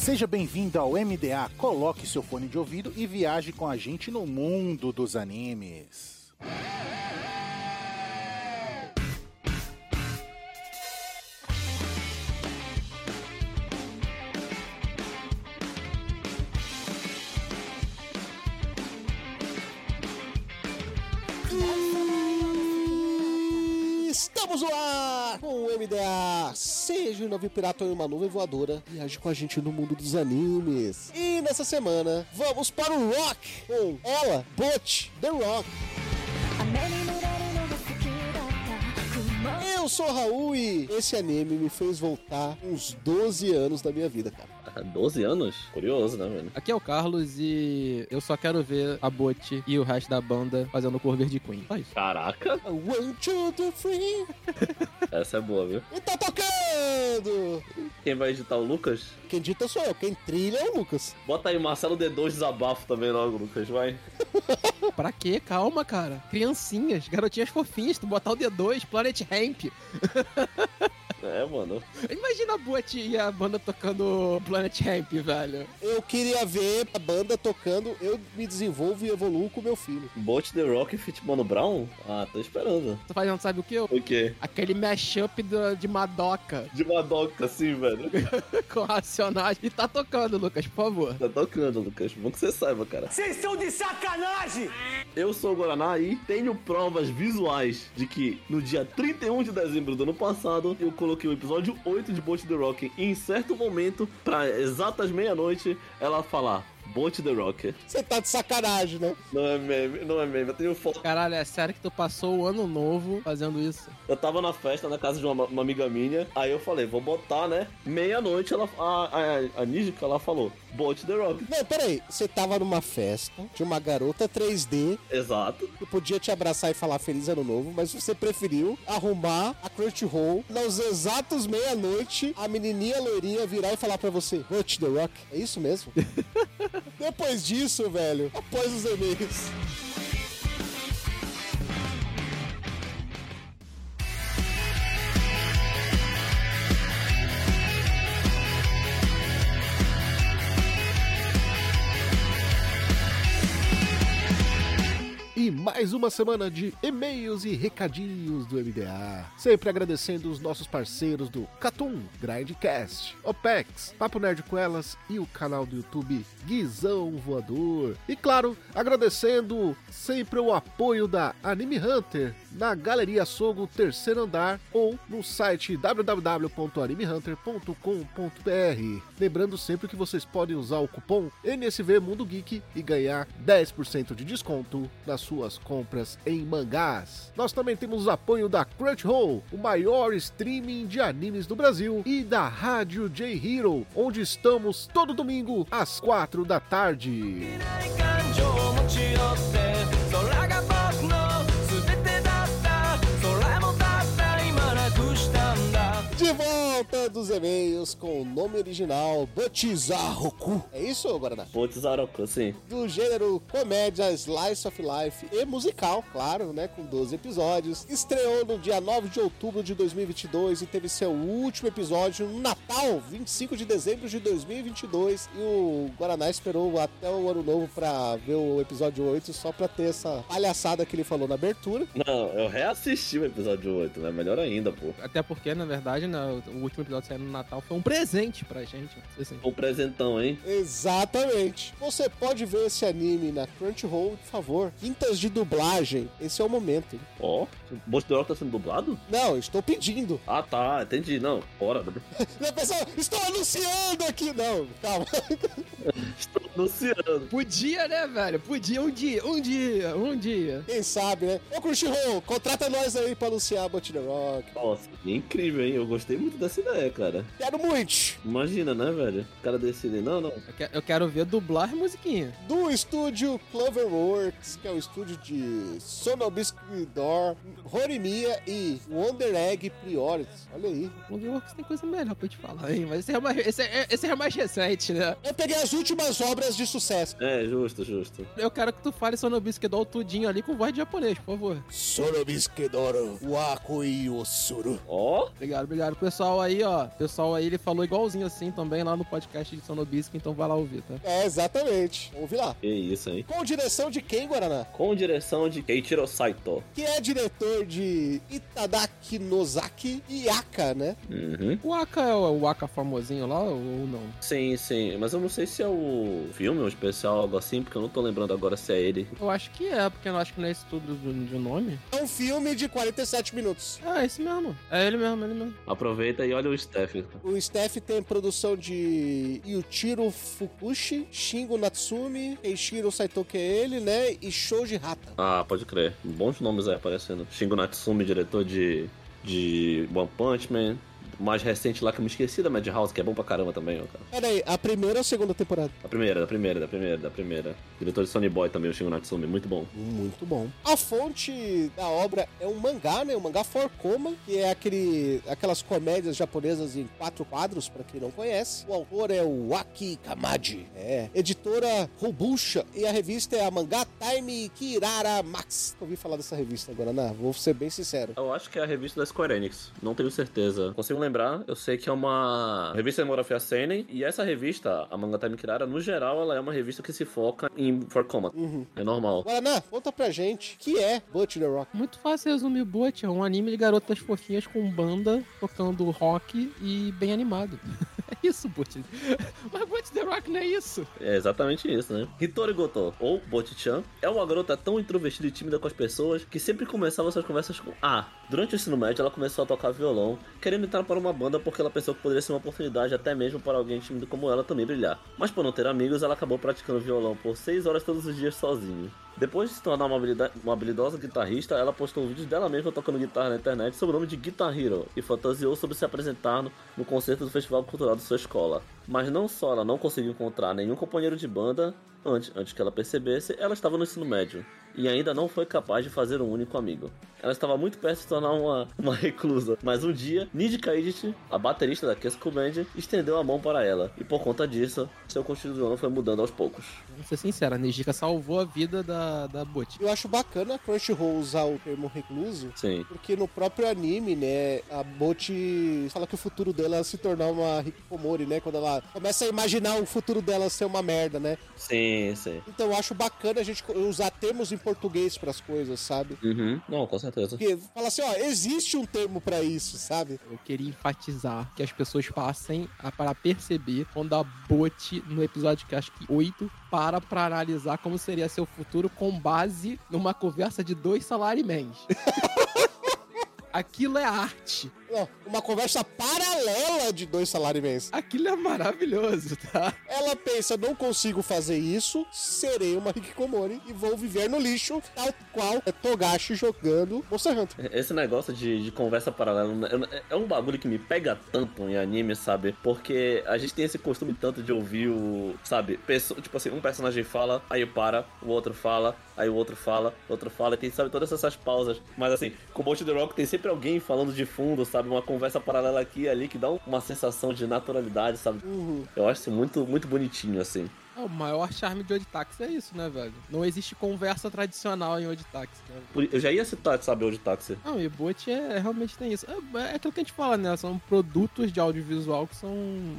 Seja bem-vindo ao MDA. Coloque seu fone de ouvido e viaje com a gente no mundo dos animes. Estamos ar com o MDA. Você regenera o pirata em uma nuvem voadora e age com a gente no mundo dos animes. E nessa semana, vamos para o Rock com ela, Butch, The Rock. Eu sou o Raul e esse anime me fez voltar uns 12 anos da minha vida, cara. 12 anos? Curioso, né, velho? Aqui é o Carlos e eu só quero ver a Bote e o resto da banda fazendo cover de Queen. Só isso. Caraca, One, two, three. essa é boa, viu? E tá tocando! Quem vai editar o Lucas? Quem dita sou eu, quem trilha é o Lucas. Bota aí Marcelo D2 desabafo também logo, Lucas, vai. Pra quê? Calma, cara. Criancinhas, garotinhas fofinhas, tu botar o D2, Planet Ramp. É, mano. Imagina a Bote e a banda tocando Planet Ramp, velho. Eu queria ver a banda tocando Eu Me Desenvolvo e Evoluo com meu filho. Bolt The Rock Fit Mano Brown? Ah, tô esperando. Tô fazendo, sabe o que? O quê? Aquele mashup do- de Madoka De Madoka, assim, velho. com Racionais. E tá tocando, Lucas, por favor. Tá tocando, Lucas. Bom que você saiba, cara. Vocês estão de sacanagem! Eu sou o Guaraná e tenho provas visuais de que no dia 31 de dezembro do ano passado eu coloquei o episódio 8 de Bolt The Rock e em certo momento, pra exatas meia-noite, ela falar Bolt The Rock. Você tá de sacanagem, né? Não é meme, não é meme. Eu tenho foto. Caralho, é sério que tu passou o ano novo fazendo isso? Eu tava na festa na casa de uma, uma amiga minha, aí eu falei, vou botar, né? Meia-noite, ela, a, a, a Nígica, ela falou, Bolt The Rock. Não, peraí. Você tava numa festa de uma garota 3D Exato. que podia te abraçar e falar Feliz Ano Novo, mas você preferiu arrumar a Crunchyroll nos exatos meia-noite, a menininha loirinha virar e falar pra você, Watch the Rock. É isso mesmo? Depois disso, velho, após os e-mails. Mais uma semana de e-mails e recadinhos do MDA. Sempre agradecendo os nossos parceiros do Catum, Grindcast, OPEX, Papo Nerd com Elas e o canal do YouTube Guizão Voador. E claro, agradecendo sempre o apoio da Anime Hunter na Galeria Sogo Terceiro Andar ou no site www.animehunter.com.br. Lembrando sempre que vocês podem usar o cupom NSV Mundo Geek e ganhar 10% de desconto nas suas compras em mangás. Nós também temos o apoio da Crunchyroll, o maior streaming de animes do Brasil, e da Rádio J Hero, onde estamos todo domingo às 4 da tarde. Volta dos e-mails com o nome original Butizarroku. É isso, Guaraná? Bolt Zaroku, assim. do gênero comédia, slice of life e musical, claro, né, com 12 episódios. Estreou no dia 9 de outubro de 2022 e teve seu último episódio no Natal, 25 de dezembro de 2022. E o Guaraná esperou até o ano novo pra ver o episódio 8 só pra ter essa palhaçada que ele falou na abertura. Não, eu reassisti o episódio 8, né? Melhor ainda, pô. Até porque, na verdade, né, o último episódio saindo no Natal foi um presente pra gente. Assim. Um presentão, hein? Exatamente. Você pode ver esse anime na Crunchyroll, por favor. Quintas de dublagem, esse é o momento. hein? Ó, o Bolt The Rock tá sendo dublado? Não, estou pedindo. Ah, tá, entendi. Não, bora. Pessoal, estou anunciando aqui. Não, calma. Estou anunciando. Podia, né, velho? Podia um dia, um dia, um dia. Quem sabe, né? Ô, Crunchyroll, contrata nós aí pra anunciar Bot the Rock. Nossa, que incrível, hein? Eu gostei muito dessa ideia, cara. Quero muito. Imagina, né, velho? O cara decide, não, não. Eu, que- eu quero ver dublar musiquinha. Do estúdio Cloverworks, que é o estúdio de Sonobisque Door, Horimiya e Wonder Egg Priorities. Olha aí. O Works tem coisa melhor pra te falar, hein? Mas esse é, mais, esse, é, esse é mais recente, né? Eu peguei as últimas obras de sucesso. É, justo, justo. Eu quero que tu fale Sonobisque do tudinho ali com voz de japonês, por favor. Sorobiskedoro, Waku e Osuru. Ó, Obrigado, obrigado. O pessoal aí, ó. O pessoal aí, ele falou igualzinho assim também lá no podcast de Sonobisque, então vai lá ouvir, tá? É, exatamente. Ouve lá. que isso, hein? Com direção de quem, Guaraná? Com direção de Keiichiro Saito. Que é diretor de Itadaki Nozaki e Aka, né? Uhum. O Aka é o, o Aka famosinho lá ou não? Sim, sim. Mas eu não sei se é o filme ou especial, algo assim, porque eu não tô lembrando agora se é ele. Eu acho que é, porque eu acho que não é esse tudo de, de nome. É um filme de 47 minutos. Ah, é esse mesmo. É ele mesmo, ele mesmo. Aproveita e olha o Steph. O Steph tem produção de Yuichiro Fukushi, Shingo Natsumi, Eiichiro Saitoke é ele, né? E Shoji Hata. Ah, pode crer. Bons nomes aí aparecendo. Shingo Natsumi, diretor de, de One Punch Man. Mais recente lá que eu me esqueci da Madhouse, que é bom pra caramba também, ó, cara. Pera aí, a primeira ou a segunda temporada? Da primeira, da primeira, da primeira, da primeira. Diretor de Sony Boy também, o Shingo Natsumi, muito bom. Muito bom. A fonte da obra é um mangá, né? Um mangá for coma, que é aquele, aquelas comédias japonesas em quatro quadros, pra quem não conhece. O autor é o Aki Kamaji. É. Editora Robusha. E a revista é a Mangá Time Kirara Max. Ouvi falar dessa revista agora, né? Vou ser bem sincero. Eu acho que é a revista da Square Enix, não tenho certeza. Consigo lembrar, eu sei que é uma revista Memorafia Seinen, e essa revista, a Manga Time Kirara, no geral, ela é uma revista que se foca em For Coma. É normal. Guaraná, conta pra gente que é Butch the Rock. Muito fácil resumir Butch, é um anime de garotas fofinhas com banda tocando rock e bem animado. é isso, Butch. Mas Butch The Rock não é isso. É exatamente isso, né? Hitori Goto, ou Boti-chan, é uma garota tão introvertida e tímida com as pessoas que sempre começava suas conversas com Ah, durante o ensino médio ela começou a tocar violão, querendo entrar para uma banda porque ela pensou que poderia ser uma oportunidade até mesmo para alguém tímido como ela também brilhar. Mas por não ter amigos, ela acabou praticando violão por 6 horas todos os dias sozinha. Depois de se tornar uma, uma habilidosa guitarrista, ela postou vídeos dela mesma tocando guitarra na internet sob o nome de Guitar Hero e fantasiou sobre se apresentar no, no concerto do Festival Cultural de sua escola. Mas não só ela não conseguiu encontrar nenhum companheiro de banda, antes, antes que ela percebesse, ela estava no ensino médio e ainda não foi capaz de fazer um único amigo. Ela estava muito perto de se tornar uma, uma reclusa, mas um dia, Niji Kaidichi, a baterista da Kesco Band, estendeu a mão para ela, e por conta disso, seu cotidiano foi mudando aos poucos. Vou ser sincero, a Nejika salvou a vida da, da Butch. Eu acho bacana a Crunchyroll usar o termo recluso, Sim. porque no próprio anime, né, a Bot fala que o futuro dela é se tornar uma Hikikomori, né, quando ela começa a imaginar o futuro dela ser uma merda, né. Sim, sim. Então eu acho bacana a gente usar termos em português pras coisas, sabe? Uhum. Não, com certeza. Porque fala assim, ó, existe um termo pra isso, sabe? Eu queria enfatizar que as pessoas passem a para perceber quando a Bot, no episódio que acho que 8, para pra analisar como seria seu futuro com base numa conversa de dois salarymen. Aquilo é arte. Uma conversa paralela de dois salários Aquilo é maravilhoso, tá? Ela pensa, não consigo fazer isso, serei uma Hikikomori e vou viver no lixo, tal qual é Togashi jogando Monster Hunter. Esse negócio de, de conversa paralela é- é um bagulho que me pega tanto em anime, sabe? Porque a gente tem esse costume tanto de ouvir o. Sabe? Pessoa, tipo assim, um personagem fala, aí para, o outro fala, aí o outro fala, o outro fala, e tem, sabe, todas essas pausas. Mas assim, com o Bolt The Rock tem sempre alguém falando de fundo, sabe? Uma conversa paralela aqui e ali que dá um- uma sensação de naturalidade, sabe? Uhum. Eu acho isso muito, muito bonitinho, assim. É, o maior charme de Oditax é isso, né, velho? Não existe conversa tradicional em Oditax, né? Eu já ia citar, sabe, o de táxi. Não, e Bot é, realmente tem isso. É, é aquilo que a gente fala, né? São produtos de audiovisual que são,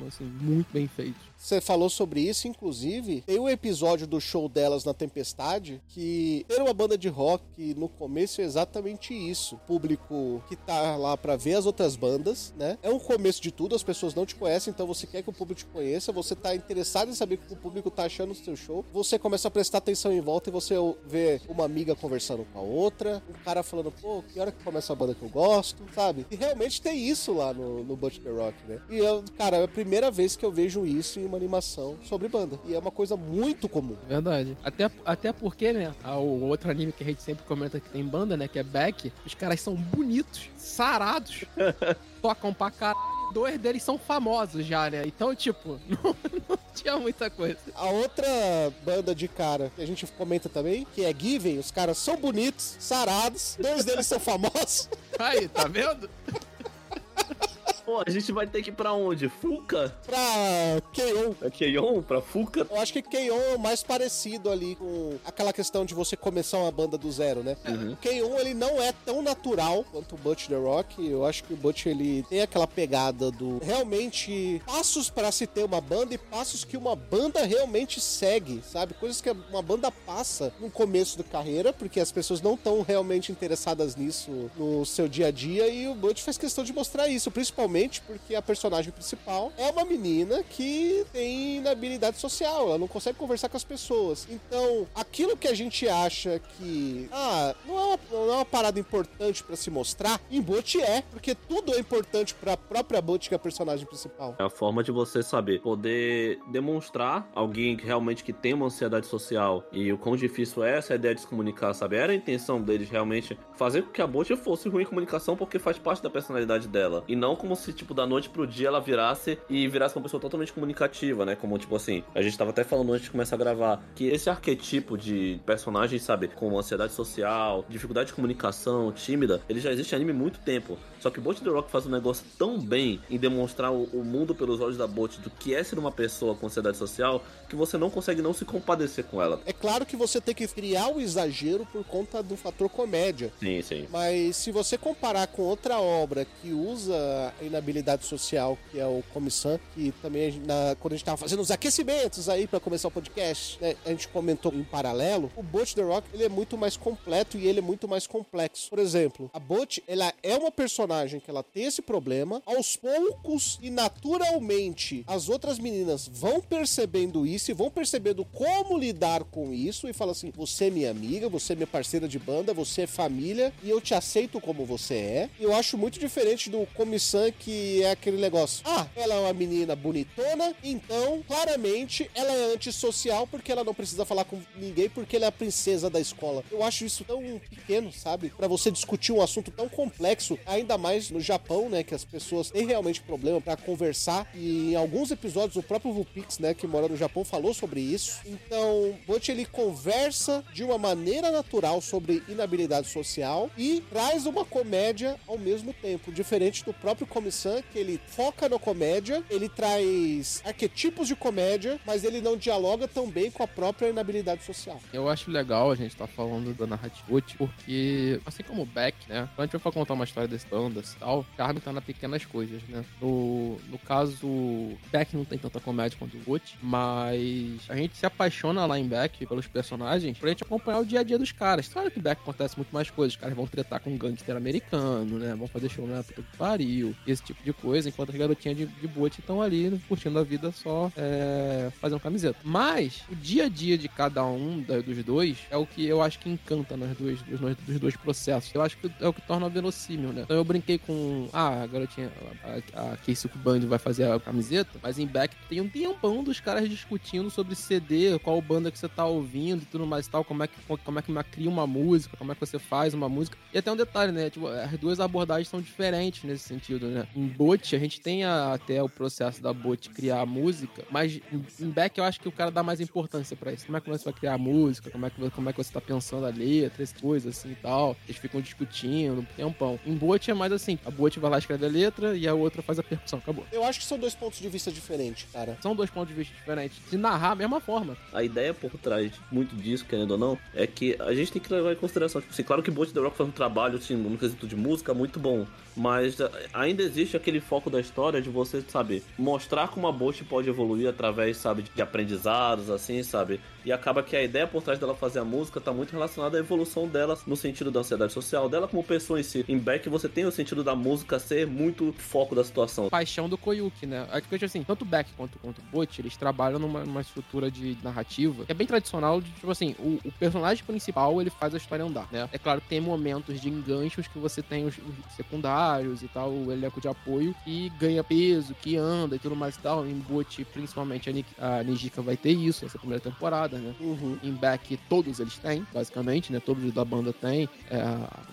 assim, muito bem feitos. Você falou sobre isso, inclusive, tem um episódio do show delas na Tempestade que ter uma banda de rock no começo é exatamente isso. O público que tá lá pra ver as outras bandas, né? É um começo de tudo, as pessoas não te conhecem, então você quer que o público te conheça, você tá interessado em saber o que o público tá achando do seu show. Você começa a prestar atenção em volta e você vê uma amiga conversando com a outra, um cara falando, pô, que hora que começa a banda que eu gosto, sabe? E realmente tem isso lá no, no Butch the Rock, né? E eu, cara, é a primeira vez que eu vejo isso em uma animação sobre banda. E é uma coisa muito comum. Verdade. Até, até porque, né? a- O outro anime que a gente sempre comenta que tem banda, né? Que é Beck. Os caras são bonitos, sarados, tocam pra caralho. Dois deles são famosos já, né? Então, tipo, não, não tinha muita coisa. A outra banda de cara que a gente comenta também, que é Given, os caras são bonitos, sarados, dois deles são famosos. Aí, tá vendo? Pô, a gente vai ter que ir pra onde? Fuca? Pra K.O. É Keion? Pra Fuca? Eu acho que K.O. é o mais parecido ali com aquela questão de você começar uma banda do zero, né? O K.O. ele não é tão natural quanto o Butch The Rock. Eu acho que o Butch ele tem aquela pegada do realmente passos para se ter uma banda e passos que uma banda realmente segue, sabe? Coisas que uma banda passa no começo da carreira, porque as pessoas não estão realmente interessadas nisso no seu dia a dia e o Butch faz questão de mostrar isso, principalmente porque a personagem principal é uma menina que tem inabilidade social, ela não consegue conversar com as pessoas. Então, aquilo que a gente acha que ah, não é uma, não é uma parada importante pra se mostrar, em Butch é, porque tudo é importante pra própria Butch, que é a personagem principal. É a forma de você saber, poder demonstrar alguém que realmente que tem uma ansiedade social e o quão difícil é essa ideia de se comunicar, sabe? Era a intenção deles realmente fazer com que a Butch fosse ruim em comunicação porque faz parte da personalidade dela. E não como se, tipo, da noite pro dia ela virasse e virasse uma pessoa totalmente comunicativa, né? Como, tipo assim, a gente tava até falando antes de começar a gravar que esse arquetipo de personagem, sabe, com ansiedade social, dificuldade de comunicação, tímida, ele já existe em anime há muito tempo. Só que Bot The Rock faz um negócio tão bem em demonstrar o, o mundo pelos olhos da Bot do que é ser uma pessoa com ansiedade social que você não consegue não se compadecer com ela. É claro que você tem que criar o exagero por conta do fator comédia. Sim, sim. Mas se você comparar com outra obra que usa inabilidade social, que é o Comissão, que também na- quando a gente tava fazendo os aquecimentos aí pra começar o podcast, né, a gente comentou em paralelo, o Butch The Rock ele é muito mais completo e ele é muito mais complexo. Por exemplo, a Butch, ela é uma personagem que ela tem esse problema, aos poucos e naturalmente as outras meninas vão percebendo isso e vão percebendo como lidar com isso e falam assim: você é minha amiga, você é minha parceira de banda, você é família e eu te aceito como você é. E eu acho muito diferente do Que é aquele negócio: ah, ela é uma menina bonitona, então claramente ela é antissocial porque ela não precisa falar com ninguém porque ela é a princesa da escola. Eu acho isso tão pequeno, sabe? Pra você discutir um assunto tão complexo, ainda mais no Japão, né, que as pessoas têm realmente problema pra conversar e em alguns episódios o próprio Vulpix, né, que mora no Japão falou sobre isso. Então, Butch ele conversa de uma maneira natural sobre inabilidade social e traz uma comédia ao mesmo tempo, diferente do próprio Comissão, que ele foca na comédia, ele traz arquetipos de comédia, mas ele não dialoga tão bem com a própria inabilidade social. Eu acho legal a gente tá falando da narrativa, porque, assim como o Beck, né? Quando a gente for contar uma história desse bandas e tal, Carmen tá nas pequenas coisas, né? No, no caso, Beck não tem tanta comédia quanto o Butch, mas a gente se apaixona lá em Beck pelos personagens pra gente acompanhar o dia a dia dos caras. Claro que Beck acontece muito mais coisas, os caras vão tretar com um gangster americano, né? Vão fazer show na puta que pariu, esse tipo de coisa, enquanto as garotinhas de, de Butch estão ali curtindo a vida só é, fazendo camiseta. Mas o dia a dia de cada um da- dos dois é o que eu acho que encanta nas duas, nos- dos dois processos. Eu acho que é o que torna verossímil, né? Então eu brinquei com. Ah, a garotinha, a, a Casey Band vai fazer a camiseta, mas em Back tem um tempão dos caras discutindo sobre CD, qual banda que você tá ouvindo e tudo mais e tal, como é que, como é que cria uma música, como é que você faz uma música. E até um detalhe, né? Tipo, as duas abordagens são diferentes nesse sentido, né? Em Bot, a gente tem a- até o processo da Bot criar a música, mas em, Back eu acho que o cara dá mais importância pra isso. Como é que você vai criar a música, como é que, como é que você tá pensando a letra, essas coisas assim e tal. Eles ficam discutindo um tempão. Em Bot é mais assim, a Bot vai lá escreve a letra e a outra faz a percussão, acabou. Eu acho que são dois pontos de vista diferentes, cara. São dois pontos de vista diferentes. De narrar a mesma forma. A ideia por trás muito disso, querendo ou não, é que a gente tem que levar em consideração. Tipo assim, claro que o Bolt The Rock faz um trabalho, assim, no quesito de música, muito bom. Mas ah, ainda existe aquele foco da história de você, sabe, mostrar como a Bolt pode evoluir através, sabe, de aprendizados, assim, sabe? E acaba que a ideia por trás dela fazer a música tá muito relacionada à evolução dela no sentido da ansiedade social, dela como pessoa em si. Em Beck você tem o sentido da música ser muito foco da situação. paixão do Koyuki, né? Acho que assim, tanto Beck quanto, quanto Butch, eles trabalham numa, numa estrutura de narrativa que é bem tradicional, de tipo assim, o, o personagem principal ele faz a história andar, né? É claro tem momentos de enganchos que você tem os, os secundários e tal, o elenco de apoio que ganha peso, que anda e tudo mais e tal. Em Butch, principalmente a, Nik, a Nijika vai ter isso nessa primeira temporada, né? Uhum. Em Beck, todos eles têm, basicamente, né? Todos da banda têm, é,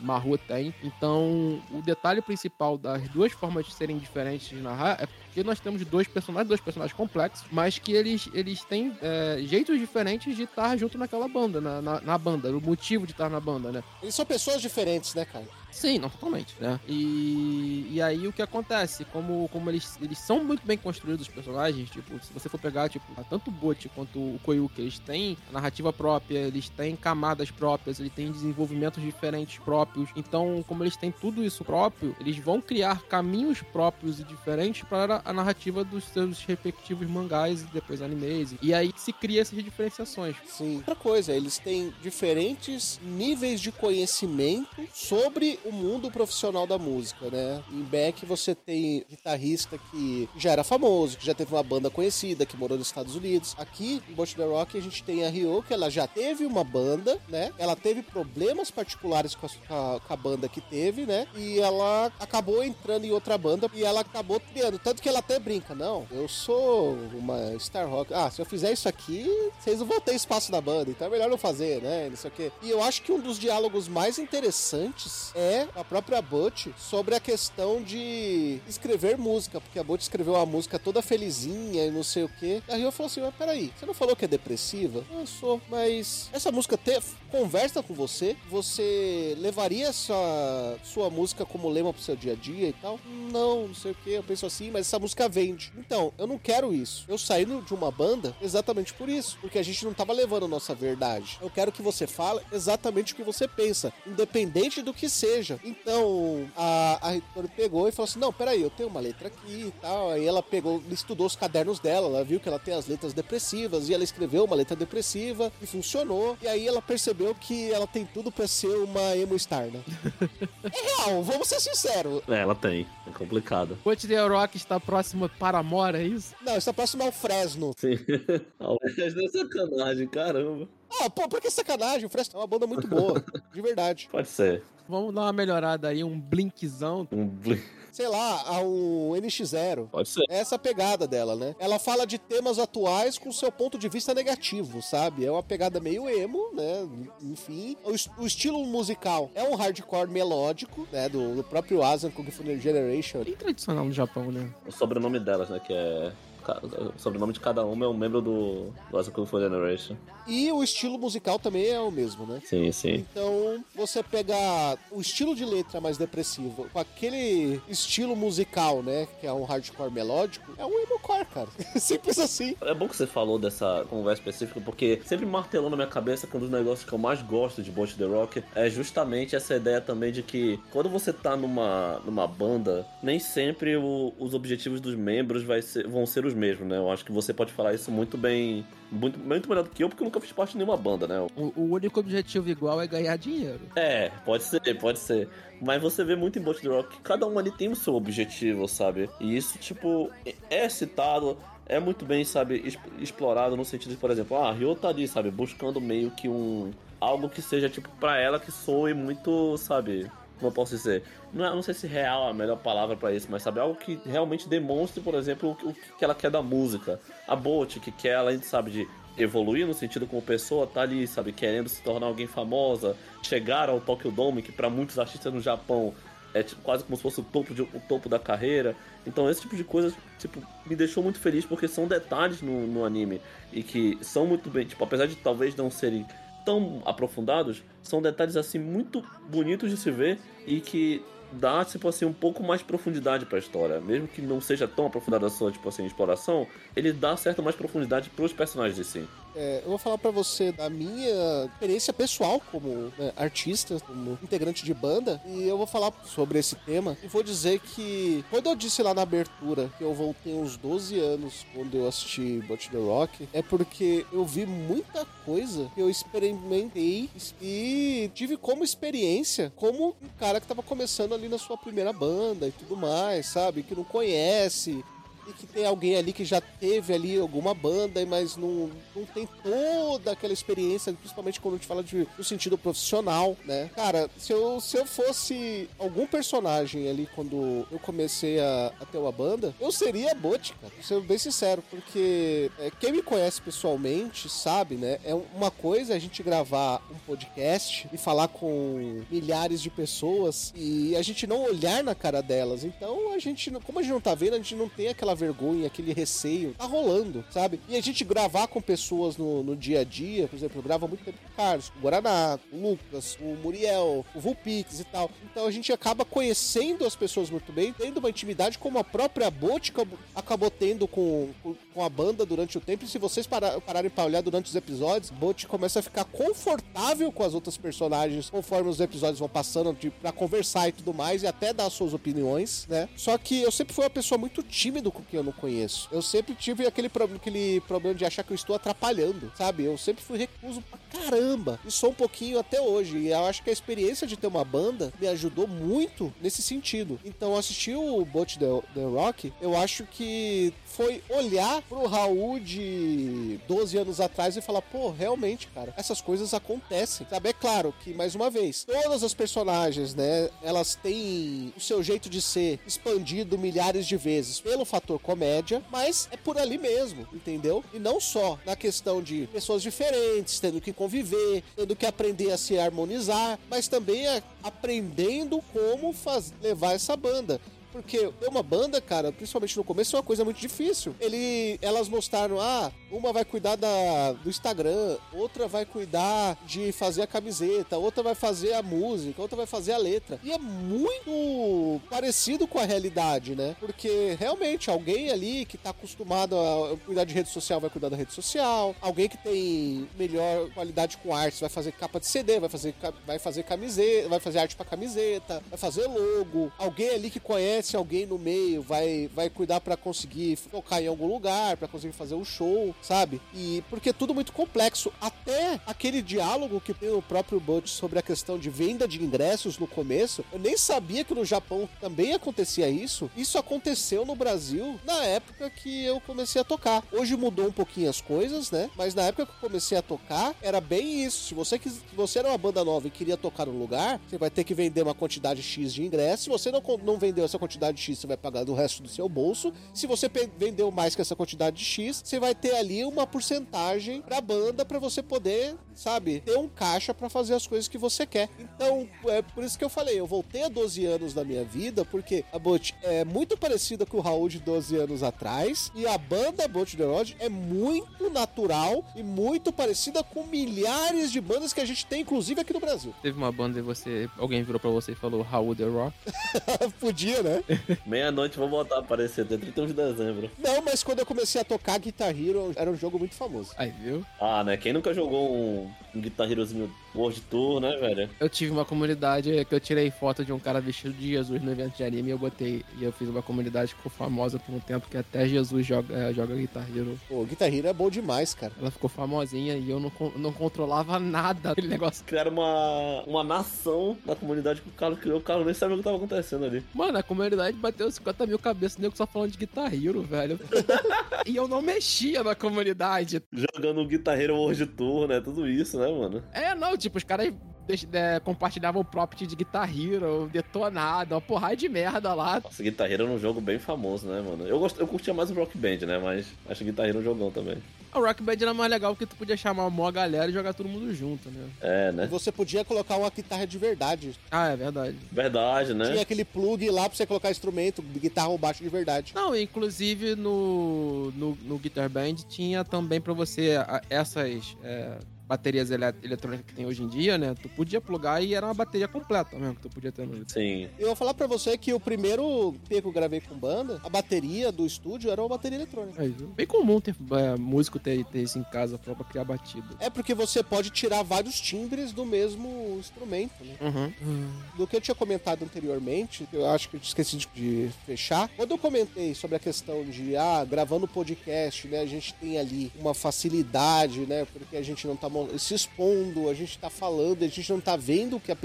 Maru tem. Então, o detalhe principal das duas formas de serem diferentes de narrar é porque nós temos dois personagens, dois personagens complexos, mas que eles, eles têm é, jeitos diferentes de estar junto naquela banda, na, na, na banda, o motivo de estar na banda, né? Eles são pessoas diferentes, né, cara? Sim, não, totalmente, né? E, e aí o que acontece? Como, como eles, eles são muito bem construídos, os personagens, tipo, se você for pegar, tipo, tanto o Bot quanto o Koyuki, eles têm a narrativa própria, eles têm camadas próprias, eles têm desenvolvimentos diferentes próprios. Então, como eles têm tudo isso próprio, eles vão criar caminhos próprios e diferentes para a narrativa dos seus respectivos mangás e depois animes. E aí se cria essas diferenciações. Sim. Outra coisa, eles têm diferentes níveis de conhecimento sobre o mundo profissional da música, né? Em Beck você tem guitarrista que já era famoso, que já teve uma banda conhecida, que morou nos Estados Unidos. Aqui, em Bosch The Rock, a gente tem a Ryo, que ela já teve uma banda, né? Ela teve problemas particulares com a, com a- com a banda que teve, né? E ela acabou entrando em outra banda e ela acabou criando. Tanto que ela até brinca, não, eu sou uma Star Rock. Ah, se eu fizer isso aqui, vocês não vão ter espaço na banda, então é melhor não fazer, né? Não sei o quê. E eu acho que um dos diálogos mais interessantes é a própria Butch sobre a questão de escrever música, porque a Butch escreveu uma música toda felizinha e não sei o quê. E a Rio falou assim: Mas peraí, você não falou que é depressiva? Eu sou, mas essa música te... conversa com você? Você levaria sua, sua música como lema pro seu dia a dia e tal? Não, não sei o que. Eu penso assim, mas essa música vende. Então, eu não quero isso. Eu saí de uma banda exatamente por isso. Porque a gente não tava levando a nossa verdade. Eu quero que você fale exatamente o que você pensa, independente do que seja. Então, a, a pegou e falou assim: Não, peraí, eu tenho uma letra aqui e tal. Aí ela pegou, estudou os cadernos dela, ela viu que ela tem as letras depressivas e ela escreveu uma letra depressiva e funcionou. E aí ela percebeu que ela tem tudo pra ser uma emo star, né? é real, vamos ser sinceros. É, ela tem. É complicado. What The Rock está próximo para Amora, é isso? Não, está próximo ao Fresno. Sim. Ao invés da sacanagem, caramba. Ah, pô, por que sacanagem? O Fresno é uma banda muito boa, de verdade. Pode ser. Vamos dar uma melhorada aí, um blinkzão. Um bli- Sei lá, a um NX0. Pode ser. É essa a pegada dela, né? Ela fala de temas atuais com seu ponto de vista negativo, sabe? É uma pegada meio emo, né? Enfim. O, o estilo musical é um hardcore melódico, né? Do, do próprio Asian Kung Fu Generation. Bem tradicional no Japão, né? O sobrenome delas, né? Que é. O sobrenome de cada uma é um membro do. Do Asa Kung Fu Generation. E o estilo musical também é o mesmo, né? Sim, sim. Então, você pegar o estilo de letra mais depressivo com aquele estilo musical, né? Que é um hardcore melódico, é um emocore, cara. Simples assim. É bom que você falou dessa conversa específica, porque sempre martelou na minha cabeça que um dos negócios que eu mais gosto de Bolt The Rock é justamente essa ideia também de que quando você tá numa, numa banda, nem sempre o- os objetivos dos membros vai ser- vão ser os mesmos, né? Eu acho que você pode falar isso muito bem, muito, muito melhor do que eu, porque eu nunca fiz parte de nenhuma banda, né? O, o único objetivo igual é ganhar dinheiro. É, pode ser, pode ser. Mas você vê muito em The Rock que cada um ali tem o seu objetivo, sabe? E isso, tipo, é citado, é muito bem, sabe, explorado no sentido de, por exemplo, ah, a Ryo tá ali, sabe, buscando meio que um. algo que seja, tipo, pra ela que soe muito, sabe. Como eu posso dizer? Não, é- não sei se real é a melhor palavra pra isso, mas sabe, algo que realmente demonstre, por exemplo, o, que- o que ela quer da música. A Bolt, que quer, além de, sabe, de evoluir no sentido como pessoa, tá ali, sabe, querendo se tornar alguém famosa, chegar ao Tokyo Dome, que pra muitos artistas no Japão é tipo, quase como se fosse o topo, de- o topo da carreira. Então esse tipo de coisa, tipo, me deixou muito feliz porque são detalhes no, no anime e que são muito bem, tipo, apesar de talvez não serem tão aprofundados, são detalhes assim muito bonitos de se ver e que dá, tipo assim, um pouco mais profundidade pra história. Mesmo que não seja tão aprofundada a sua, tipo assim, exploração, ele dá certa mais profundidade pros personagens em si. É, eu vou falar pra você da minha experiência pessoal como né, artista, como integrante de banda, e eu vou falar sobre esse tema. E vou dizer que, quando eu disse lá na abertura que eu voltei uns 12 anos quando eu assisti Bot The Rock, é porque eu vi muita coisa que eu experimentei e tive como experiência como um cara que tava começando ali na sua primeira banda e tudo mais, sabe? Que não conhece, e que tem alguém ali que já teve ali alguma banda, mas não, não tem toda aquela experiência, principalmente quando a gente fala de, no sentido profissional, né? Cara, se eu, se eu fosse algum personagem ali quando eu comecei a, a ter uma banda, eu seria a Bot, cara. Ser bem sincero, porque é, quem me conhece pessoalmente sabe, né? É uma coisa a gente gravar um podcast e falar com milhares de pessoas e a gente não olhar na cara delas. Então a gente, como a gente não tá vendo, a gente não tem aquela vergonha, aquele receio, tá rolando, sabe? E a gente gravar com pessoas no, no dia a dia, por exemplo, eu gravo muito tempo com o Carlos, com o Guaraná, com o Lucas, o Muriel, o Vulpix e tal. Então a gente acaba conhecendo as pessoas muito bem, tendo uma intimidade como a própria Botica acabou tendo com, com- com a banda durante o tempo. E se vocês parar- pararem pra olhar durante os episódios, Bot começa a ficar confortável com as outras personagens conforme os episódios vão passando, de, pra conversar e tudo mais, e até dar suas opiniões, né? Só que eu sempre fui uma pessoa muito tímido com quem eu não conheço. Eu sempre tive aquele, pro- aquele problema de achar que eu estou atrapalhando, sabe? Eu sempre fui recluso pra caramba. E sou um pouquinho até hoje. E eu acho que a experiência de ter uma banda me ajudou muito nesse sentido. Então, assistir o Boat the, the Rock, eu acho que foi olhar pro Raul de 12 anos atrás e falar, pô, realmente, cara, essas coisas acontecem. Sabe? É claro que, mais uma vez, todas as personagens, né, elas têm o seu jeito de ser expandido milhares de vezes pelo fator comédia, mas é por ali mesmo, entendeu? E não só na questão de pessoas diferentes, tendo que conviver, tendo que aprender a se harmonizar, mas também aprendendo como faz, levar essa banda. Porque uma banda, cara, principalmente no começo, é uma coisa muito difícil. Ele, elas mostraram, ah, uma vai cuidar da, do Instagram, outra vai cuidar de fazer a camiseta, outra vai fazer a música, outra vai fazer a letra. E é muito parecido com a realidade, né? Porque realmente alguém ali que tá acostumado a cuidar de rede social vai cuidar da rede social, alguém que tem melhor qualidade com artes vai fazer capa de CD, vai fazer, vai fazer camiseta, vai fazer arte pra camiseta, vai fazer logo. Alguém ali que conhece alguém no meio vai, vai cuidar pra conseguir tocar em algum lugar, pra conseguir fazer um show, sabe? E porque é tudo muito complexo. Até aquele diálogo que tem o próprio Butch sobre a questão de venda de ingressos no começo, eu nem sabia que no Japão também acontecia isso. Isso aconteceu no Brasil na época que eu comecei a tocar. Hoje mudou um pouquinho as coisas, né? Mas na época que eu comecei a tocar, era bem isso. Se você, quis, se você era uma banda nova e queria tocar no lugar, você vai ter que vender uma quantidade X de ingressos. Se você não, não vendeu essa quantidade X, você vai pagar do resto do seu bolso. Se você vendeu mais que essa quantidade de X, você vai ter ali uma porcentagem pra banda pra você poder, sabe, ter um caixa pra fazer as coisas que você quer. Então, é por isso que eu falei, eu voltei a 12 anos da minha vida, porque a Bot é muito parecida com o Raul de 12 anos atrás, e a banda Bot The Rod é muito natural e muito parecida com milhares de bandas que a gente tem, inclusive aqui no Brasil. Teve uma banda e você. Alguém virou pra você e falou Raul The Rock. Podia, né? Meia-noite vou voltar a aparecer até 31 de dezembro. Não, mas quando eu comecei a tocar Guitar Hero, era um jogo muito famoso. Aí, viu? Ah, né? Quem nunca jogou um, um Guitar Herozinho World Tour, né, velho? Eu tive uma comunidade que eu tirei foto de um cara vestido de Jesus no evento de anime e eu botei. E eu fiz uma comunidade que ficou famosa por um tempo que até Jesus joga, é, joga Guitar Hero. Pô, Guitar Hero é bom demais, cara. Ela ficou famosinha e eu não, não controlava nada daquele negócio. Criaram uma, uma nação na comunidade que o Carlos criou. O Carlos nem sabia o que tava acontecendo ali. Mano, a comunidade bateu 50 mil cabeças nego só falando de Guitar Hero, velho. e eu não mexia na comunidade. Jogando o Guitar Hero World Tour, né? Tudo isso, né, mano? É, não, tipo, os caras deix- é, compartilhavam o property de Guitar Hero, detonado, uma porrada de merda lá. Nossa, Guitar Hero era um jogo bem famoso, né, mano? Eu, gost... eu curtia mais o Rock Band, né? Mas acho que Guitar Hero é um jogão também. O Rock Band era mais legal porque tu podia chamar uma maior galera e jogar todo mundo junto, né? É, E né? você podia colocar uma guitarra de verdade. Ah, é verdade. Verdade, né? Tinha aquele plug lá pra você colocar instrumento, guitarra ou baixo de verdade. Não, inclusive no, no, no Guitar Band tinha também pra você a- essas é, baterias ele- eletrônicas que tem hoje em dia, né? Tu podia plugar e era uma bateria completa mesmo que tu podia ter no. Sim. Eu vou falar pra você que o primeiro P que eu gravei com banda, a bateria do estúdio era uma bateria eletrônica. Viu? Bem comum ter é, músico ter, ter isso em casa pra criar batida. É porque você pode tirar vários timbres do mesmo instrumento, né? Uhum. Do que eu tinha comentado anteriormente, eu acho que eu esqueci de, de fechar. Quando eu comentei sobre a questão de, ah, gravando podcast, né, a gente tem ali uma facilidade, né, porque a gente não tá se expondo, a gente tá falando, a gente não tá vendo o que a,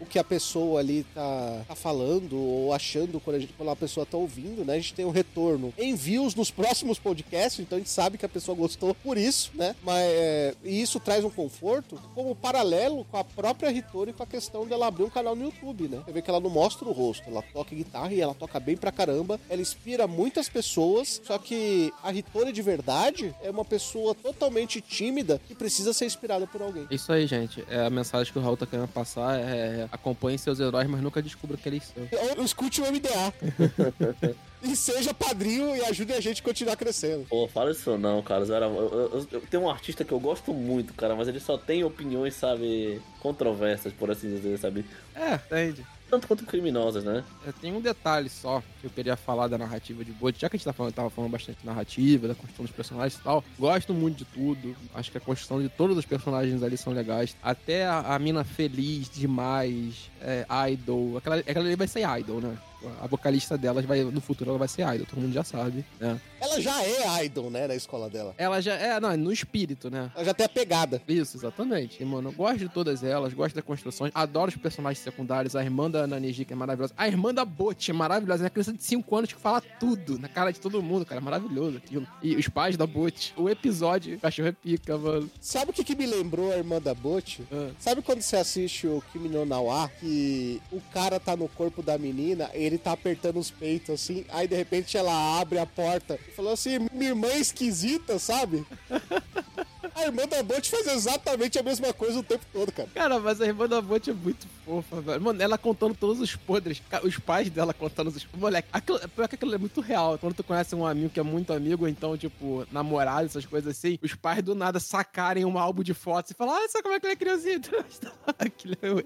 o que a pessoa ali tá, tá falando ou achando quando a, gente, quando a pessoa tá ouvindo, né, a gente tem um retorno em views nos próximos podcasts, então a gente sabe que a pessoa gostou por isso, né, mas é, e isso traz um conforto como paralelo com a própria Ritori com a questão dela abrir um canal no YouTube, né? Você vê que ela não mostra o rosto, ela toca guitarra e ela toca bem pra caramba, ela inspira muitas pessoas, só que a Ritori de verdade é uma pessoa totalmente tímida que precisa ser inspirada por alguém. Isso aí, gente. É a mensagem que o Raul tá querendo passar. É acompanhe seus heróis, mas nunca descubra que eles são. Ou escute o MDA. e seja padrinho e ajude a gente a continuar crescendo. Pô, fala isso não, cara. Eu, eu, eu- eu tenho um artista que eu gosto muito, cara, mas ele só tem opiniões, sabe, controversas, por assim dizer, sabe? É, entende. Tanto quanto criminosas, né? Eu tenho um detalhe só que eu queria falar da narrativa de Bolt, já que a gente tá falando, tava falando bastante de narrativa, da construção dos personagens e tal. Gosto muito de tudo. Acho que a construção de todos os personagens ali são legais. Até a, a mina feliz demais, é, idol. Aquela, aquela ali vai ser idol, né? A vocalista dela vai, no futuro ela vai ser idol, todo mundo já sabe, né? Ela já é idol, né, na escola dela. Ela já é, não, é no espírito, né? Ela já tem a pegada. Isso, exatamente. E, mano, eu gosto de todas elas, gosto das construções, adoro os personagens secundários. A irmã da Naniji, que é maravilhosa. A irmã da Bot é maravilhosa. É uma criança de 5 anos que fala tudo na cara de todo mundo, cara. É maravilhoso aquilo. E os pais da Bot. O episódio, o cachorro é pica, mano. Sabe o que, que me lembrou a irmã da Butch? Ah. Sabe quando você assiste o Kimi no Nawa, que o cara tá no corpo da menina, ele tá apertando os peitos assim, aí de repente ela abre a porta e falou assim: minha irmã é esquisita, sabe? A irmã da Butch faz exatamente a mesma coisa o tempo todo, cara. Cara, mas a irmã da Bot é muito fofa, velho. Mano, ela contando todos os podres. Os pais dela contando os. Moleque, aquilo, pior que aquilo é muito real. Quando tu conhece um amigo que é muito amigo, então, tipo, namorado, essas coisas assim, os pais do nada sacarem um álbum de fotos e falar, ah, sabe como é que ele é criancinha? Aquilo eu,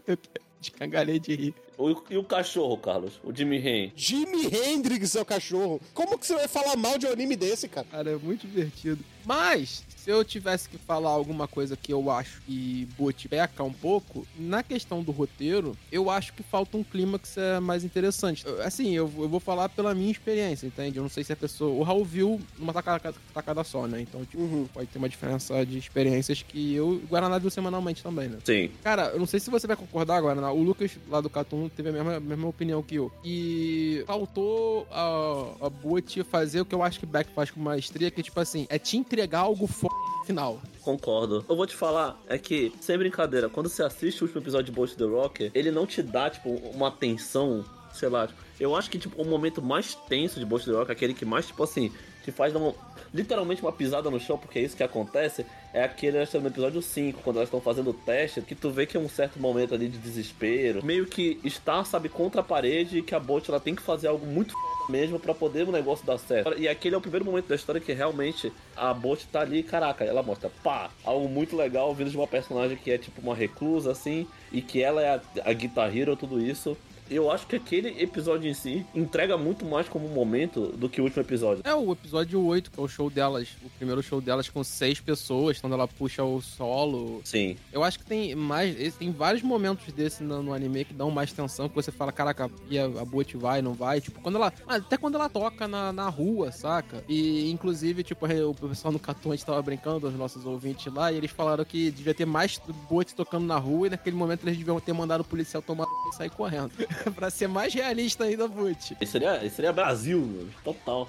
eu descangalei de rir. O- e o cachorro, Carlos? O Jimmy Hen? Jimi Hendrix é o cachorro. Como que você vai falar mal de um anime desse, cara? Cara, é muito divertido. Mas, se eu tivesse que falar alguma coisa que eu acho que Bot peca um pouco, na questão do roteiro, eu acho que falta um clímax é, mais interessante. Assim, eu, vou- eu vou falar pela minha experiência, entende? Eu não sei se a pessoa. O Raul viu numa tacada, tacada só, né? Então, tipo, Uhum. pode ter uma diferença de experiências que eu. O Guaraná viu semanalmente também, né? Sim. Cara, eu não sei se você vai concordar agora, né? O Lucas lá do Catum teve a mesma, a mesma opinião que eu. E faltou a, a Boot fazer o que eu acho que Beck faz com maestria, que tipo assim, é te entregar algo no final. Concordo. Eu vou te falar, é que, sem brincadeira, quando você assiste o último episódio de Bolt The Rocker, ele não te dá, tipo, uma tensão, sei lá, tipo, eu acho que, tipo, o momento mais tenso de Bolt The Rocker, aquele que mais, tipo assim, te faz dar um, literalmente uma pisada no chão, porque é isso que acontece, é aquele, que no episódio 5, quando elas estão fazendo o teste, que tu vê que é um certo momento ali de desespero, meio que está, sabe, contra a parede e que a Bolt, ela tem que fazer algo muito f- mesmo pra poder o negócio dar certo. E aquele é o primeiro momento da história que realmente a Bot tá ali, caraca, ela mostra, pá, algo muito legal vindo de uma personagem que é tipo uma reclusa assim, e que ela é a, a Guitar tudo isso. Eu acho que aquele episódio em si entrega muito mais como momento do que o último episódio. É o episódio 8, que é o show delas, o primeiro show delas com seis pessoas, quando ela puxa o solo. Sim. Eu acho que tem mais. Tem vários momentos desse no, no anime que dão mais tensão, que você fala, caraca, e a, a Boot vai, não vai? Tipo, quando ela. ah, Até quando ela toca na, na rua, saca? E inclusive, tipo, o pessoal no Catum a gente tava brincando, os nossos ouvintes lá, e eles falaram que devia ter mais Boot tocando na rua, e naquele momento eles deviam ter mandado o policial tomar e sair correndo. pra ser mais realista ainda, Boot. Isso seria, isso seria Brasil, mano. Total.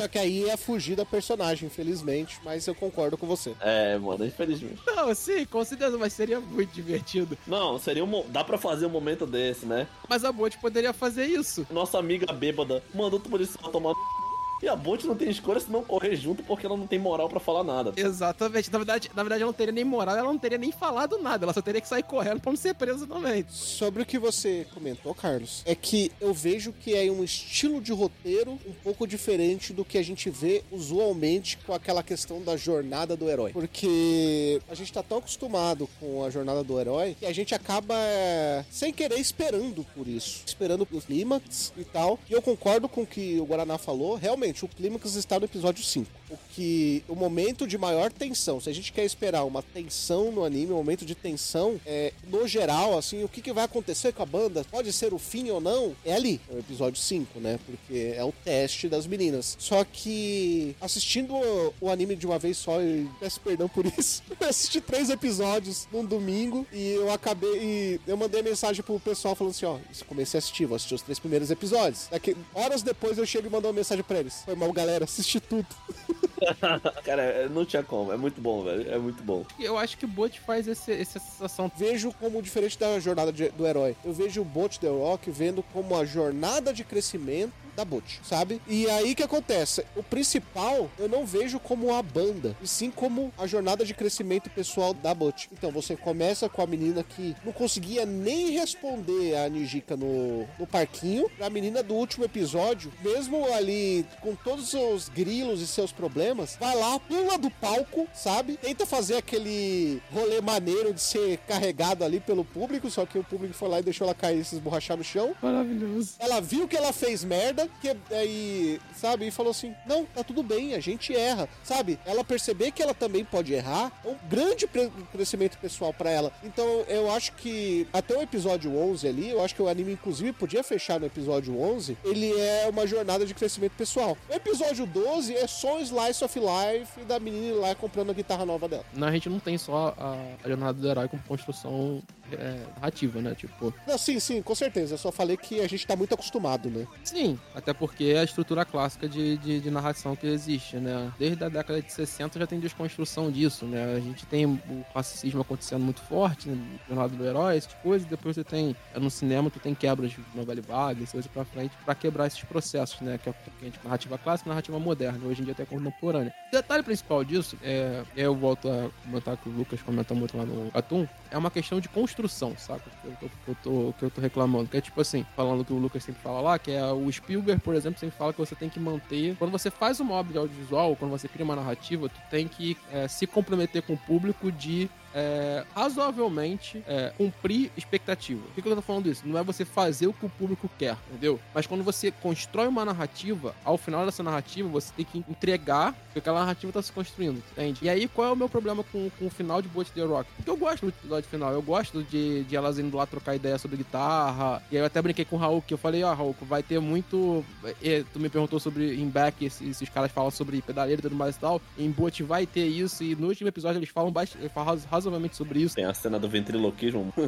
Só que aí é fugir da personagem, infelizmente, mas eu concordo com você. É, mano, infelizmente. Não, sim, com certeza, mas seria muito divertido. Não, seria um. Dá pra fazer um momento desse, né? Mas a Boot poderia fazer isso. Nossa amiga bêbada mandou o policial tomar. E a Bot não tem escolha se não correr junto porque ela não tem moral pra falar nada. Exatamente. Na verdade, na verdade, ela não teria nem moral, ela não teria nem falado nada. Ela só teria que sair correndo pra não ser presa também. Sobre o que você comentou, Carlos, é que eu vejo que é um estilo de roteiro um pouco diferente do que a gente vê usualmente com aquela questão da jornada do herói. Porque a gente tá tão acostumado com a jornada do herói que a gente acaba, é, sem querer, esperando por isso. Esperando os clímax e tal. E eu concordo com o que o Guaraná falou. Realmente, o clímax está no episódio 5. O que o momento de maior tensão, se a gente quer esperar uma tensão no anime, um momento de tensão, é, no geral, assim, o que, que vai acontecer com a banda, pode ser o fim ou não, é ali, é o episódio 5, né? Porque é o teste das meninas. Só que assistindo o, o anime de uma vez só, e peço perdão por isso, eu assisti três episódios num domingo e eu acabei. Eu mandei mensagem pro pessoal falando assim: ó, comecei a assistir, vou assistir os três primeiros episódios. Daqui, horas depois eu chego e mando uma mensagem pra eles. Foi mal, galera, assisti tudo. Cara, é- não tinha como. É muito bom, velho. É muito bom. Eu acho que o Bot faz esse, essa sensação. Vejo como diferente da jornada de- do herói. Eu vejo o Bot The Rock vendo como a jornada de crescimento da Bot, sabe? E aí que acontece? O principal eu não vejo como a banda, e sim como a jornada de crescimento pessoal da Bot. Então você começa com a menina que não conseguia nem responder a Nijika no, no parquinho, a menina do último episódio, mesmo ali com todos os seus grilos e seus problemas, vai lá, pula do palco, sabe? Tenta fazer aquele rolê maneiro de ser carregado ali pelo público, só que o público foi lá e deixou ela cair e se esborrachar no chão. Maravilhoso. Ela viu que ela fez merda, que aí, sabe, e falou assim: "Não, tá tudo bem, a gente erra", sabe? Ela perceber que ela também pode errar, é um grande crescimento pessoal pra ela. Então, eu acho que até o episódio 11 ali, eu acho que o anime inclusive podia fechar no episódio 11, ele é uma jornada de crescimento pessoal. O episódio 12 é só um slice of life da menina lá comprando a guitarra nova dela. Não, a gente não tem só a, a jornada do herói como construção é, narrativa, né? Tipo, Não, sim, sim, com certeza. Eu só falei que a gente tá muito acostumado, né? sim, até porque é a estrutura clássica de, de, de narração que existe, né? Desde a década de 60 já tem desconstrução disso, né? A gente tem o classicismo acontecendo muito forte, né? Jornada do herói, essas coisas, depois você tem, é, no cinema, tu tem quebras de novela vaga, coisas pra frente, pra quebrar esses processos, né? Que é a gente narrativa clássica e narrativa moderna, hoje em dia até contemporânea. O detalhe principal disso, é, eu volto a comentar que o Lucas comentou muito lá no Atum, é uma questão de construção, saca? Que eu, tô, que eu tô- que eu tô reclamando. Que é tipo assim, falando que o Lucas sempre fala lá, que é o Spielberg, por exemplo, sempre fala que você tem que manter. Quando você faz uma obra de audiovisual, quando você cria uma narrativa, tu tem que é, se comprometer com o público de é, razoavelmente é, cumprir expectativa. Por que, que eu tô falando isso? Não é você fazer o que o público quer, entendeu? Mas quando você constrói uma narrativa, ao final dessa narrativa, você tem que entregar que aquela narrativa tá se construindo, entende? E aí, qual é o meu problema com, com o final de Boat The Rock? Porque eu gosto do episódio final, eu gosto de, de elas indo lá trocar ideia sobre guitarra. E aí eu até brinquei com o Raul, que eu falei, ó, Raul, vai ter muito. é, tu me perguntou sobre em back, se, se os caras falam sobre pedaleira e tudo mais e tal. Em Boat vai ter isso, e no último episódio eles falam, bast- eles falam razo- razoavelmente sobre isso. Tem a cena do ventriloquismo.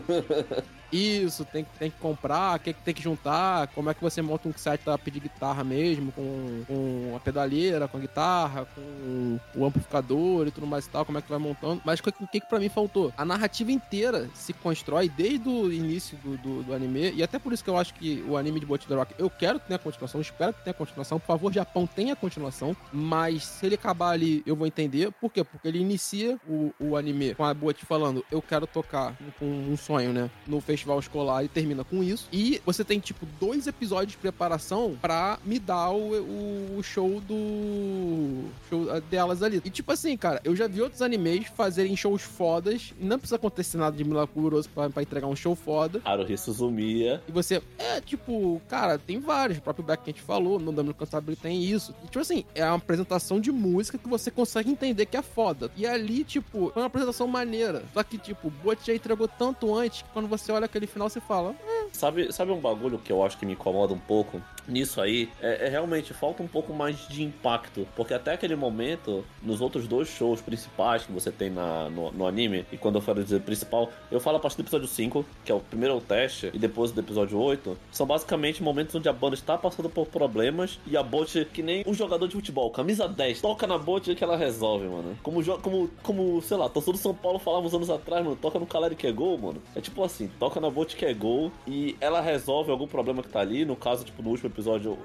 Isso, tem, que- tem que comprar, que tem que juntar, como é que você monta um setup de guitarra mesmo, com, com a pedaleira, com a guitarra, com o amplificador e tudo mais e tal, como é que vai montando. Mas o que, o que que pra mim faltou? A narrativa inteira se constrói desde o início do, do, do anime, e até por isso que eu acho que o anime de Bot The Rock, eu quero que tenha continuação, espero que tenha continuação, por favor, Japão tenha continuação, mas se ele acabar ali, eu vou entender. Por quê? Porque ele inicia o, o anime com a Bot falando, eu quero tocar com um sonho, né, no festival escolar e termina com isso. E você tem, tipo, dois episódios de preparação pra me dar o, o, show do. show ah, delas ali. E, tipo assim, cara, eu já vi outros animes fazerem shows fodas, não precisa acontecer nada de milagroso pra, pra entregar um show foda. Haruhi Suzumiya. E você, é, tipo, cara, tem vários. O próprio Beck que a gente falou, no Dama Cantabile tem isso. E, tipo assim, é uma apresentação de música que você consegue entender que é foda. E ali, tipo, foi uma apresentação maneira. Só que, tipo, o Bot já entregou tanto antes que quando você olha aquele final, você fala, Sabe, sabe um bagulho que eu acho que me incomoda um pouco nisso aí? É, é realmente falta um pouco mais de impacto. Porque até aquele momento, nos outros dois shows principais que você tem na, no, no anime, e quando eu falo dizer principal, eu falo a partir do episódio 5, que é o primeiro teste, e depois do episódio 8, são basicamente momentos onde a banda está passando por problemas e a bot, que nem um jogador de futebol, camisa 10, toca na bot que ela resolve, mano. Como, como, como sei lá, torcedor do São Paulo falava uns anos atrás, mano, toca no Caleri que é gol, mano. É tipo assim, toca na bot que é gol e ela resolve algum problema que tá ali. No caso, tipo, no último episódio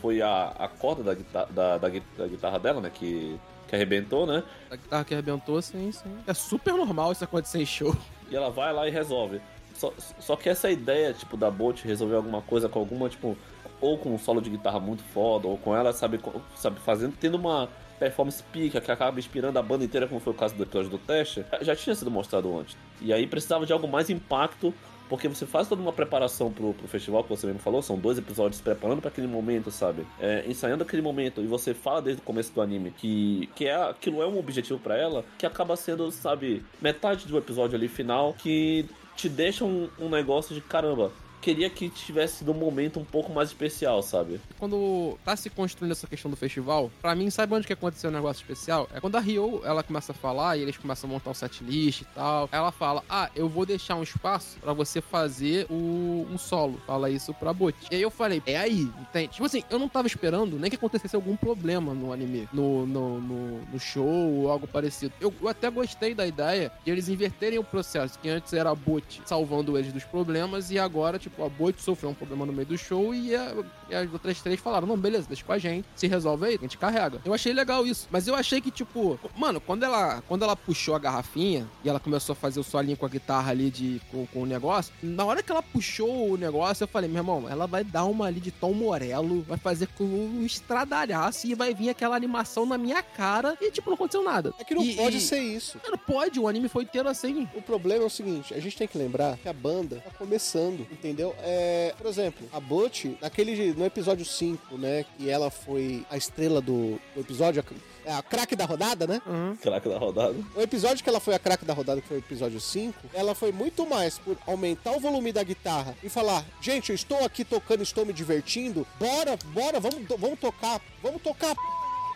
foi a, a corda da, guitarra, da, da da guitarra dela, né, que, que arrebentou, né? a guitarra que arrebentou, sim, sim. É super normal isso acontecer em show. E ela vai lá e resolve. Só, só que essa ideia, tipo, da Bot resolver alguma coisa com alguma, tipo, ou com um solo de guitarra muito foda, ou com ela, sabe, sabe fazendo, tendo uma performance pica que acaba inspirando a banda inteira, como foi o caso do episódio do teste, já tinha sido mostrado antes. E aí precisava de algo mais impacto, porque você faz toda uma preparação pro, pro festival, que você mesmo falou, são dois episódios preparando para aquele momento, sabe? É, ensaiando aquele momento, e você fala desde o começo do anime que, que é, aquilo é um objetivo para ela, que acaba sendo, sabe, metade do episódio ali final, que te deixa um, um negócio de caramba. Queria que tivesse um momento um pouco mais especial, sabe? Quando tá se construindo essa questão do festival, pra mim, sabe onde que aconteceu um negócio especial? É quando a Rio, ela começa a falar e eles começam a montar um setlist e tal. Ela fala, ah, eu vou deixar um espaço pra você fazer o, um solo. Fala isso pra Bot. E aí eu falei, é aí, entende? Tipo assim, eu não tava esperando nem que acontecesse algum problema no anime, no, no, no, no show ou algo parecido. Eu, eu até gostei da ideia de eles inverterem o processo, que antes era a Bot salvando eles dos problemas e agora, tipo, a Bot sofreu um problema no meio do show e, a- e as outras três falaram, não, beleza, deixa com a gente, se resolve aí, a gente carrega. Eu achei legal isso, mas eu achei que, tipo, mano, quando ela, quando ela puxou a garrafinha e ela começou a fazer o solinho com a guitarra ali de, com, com o negócio, na hora que ela puxou o negócio, eu falei, meu irmão, ela vai dar uma ali de Tom Morello, vai fazer com um estradalhaço e vai vir aquela animação na minha cara e, tipo, não aconteceu nada. É que não E- pode e- ser isso. Não pode, o anime foi inteiro assim. O problema é o seguinte, a gente tem que lembrar que a banda tá começando, entendeu? É, por exemplo, a Butch, naquele no episódio 5, né, que ela foi a estrela do, do episódio, a, é a craque da rodada, né? Craque da rodada. O episódio que ela foi a craque da rodada, que foi o episódio 5, ela foi muito mais por aumentar o volume da guitarra e falar: gente, eu estou aqui tocando, estou me divertindo, bora, bora, vamos, vamos tocar, vamos tocar, p***,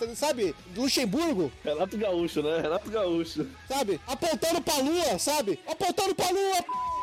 sabe? Luxemburgo, Renato Gaúcho, né? Renato Gaúcho. sabe? Apontando pra lua, sabe? Apontando pra lua, p***.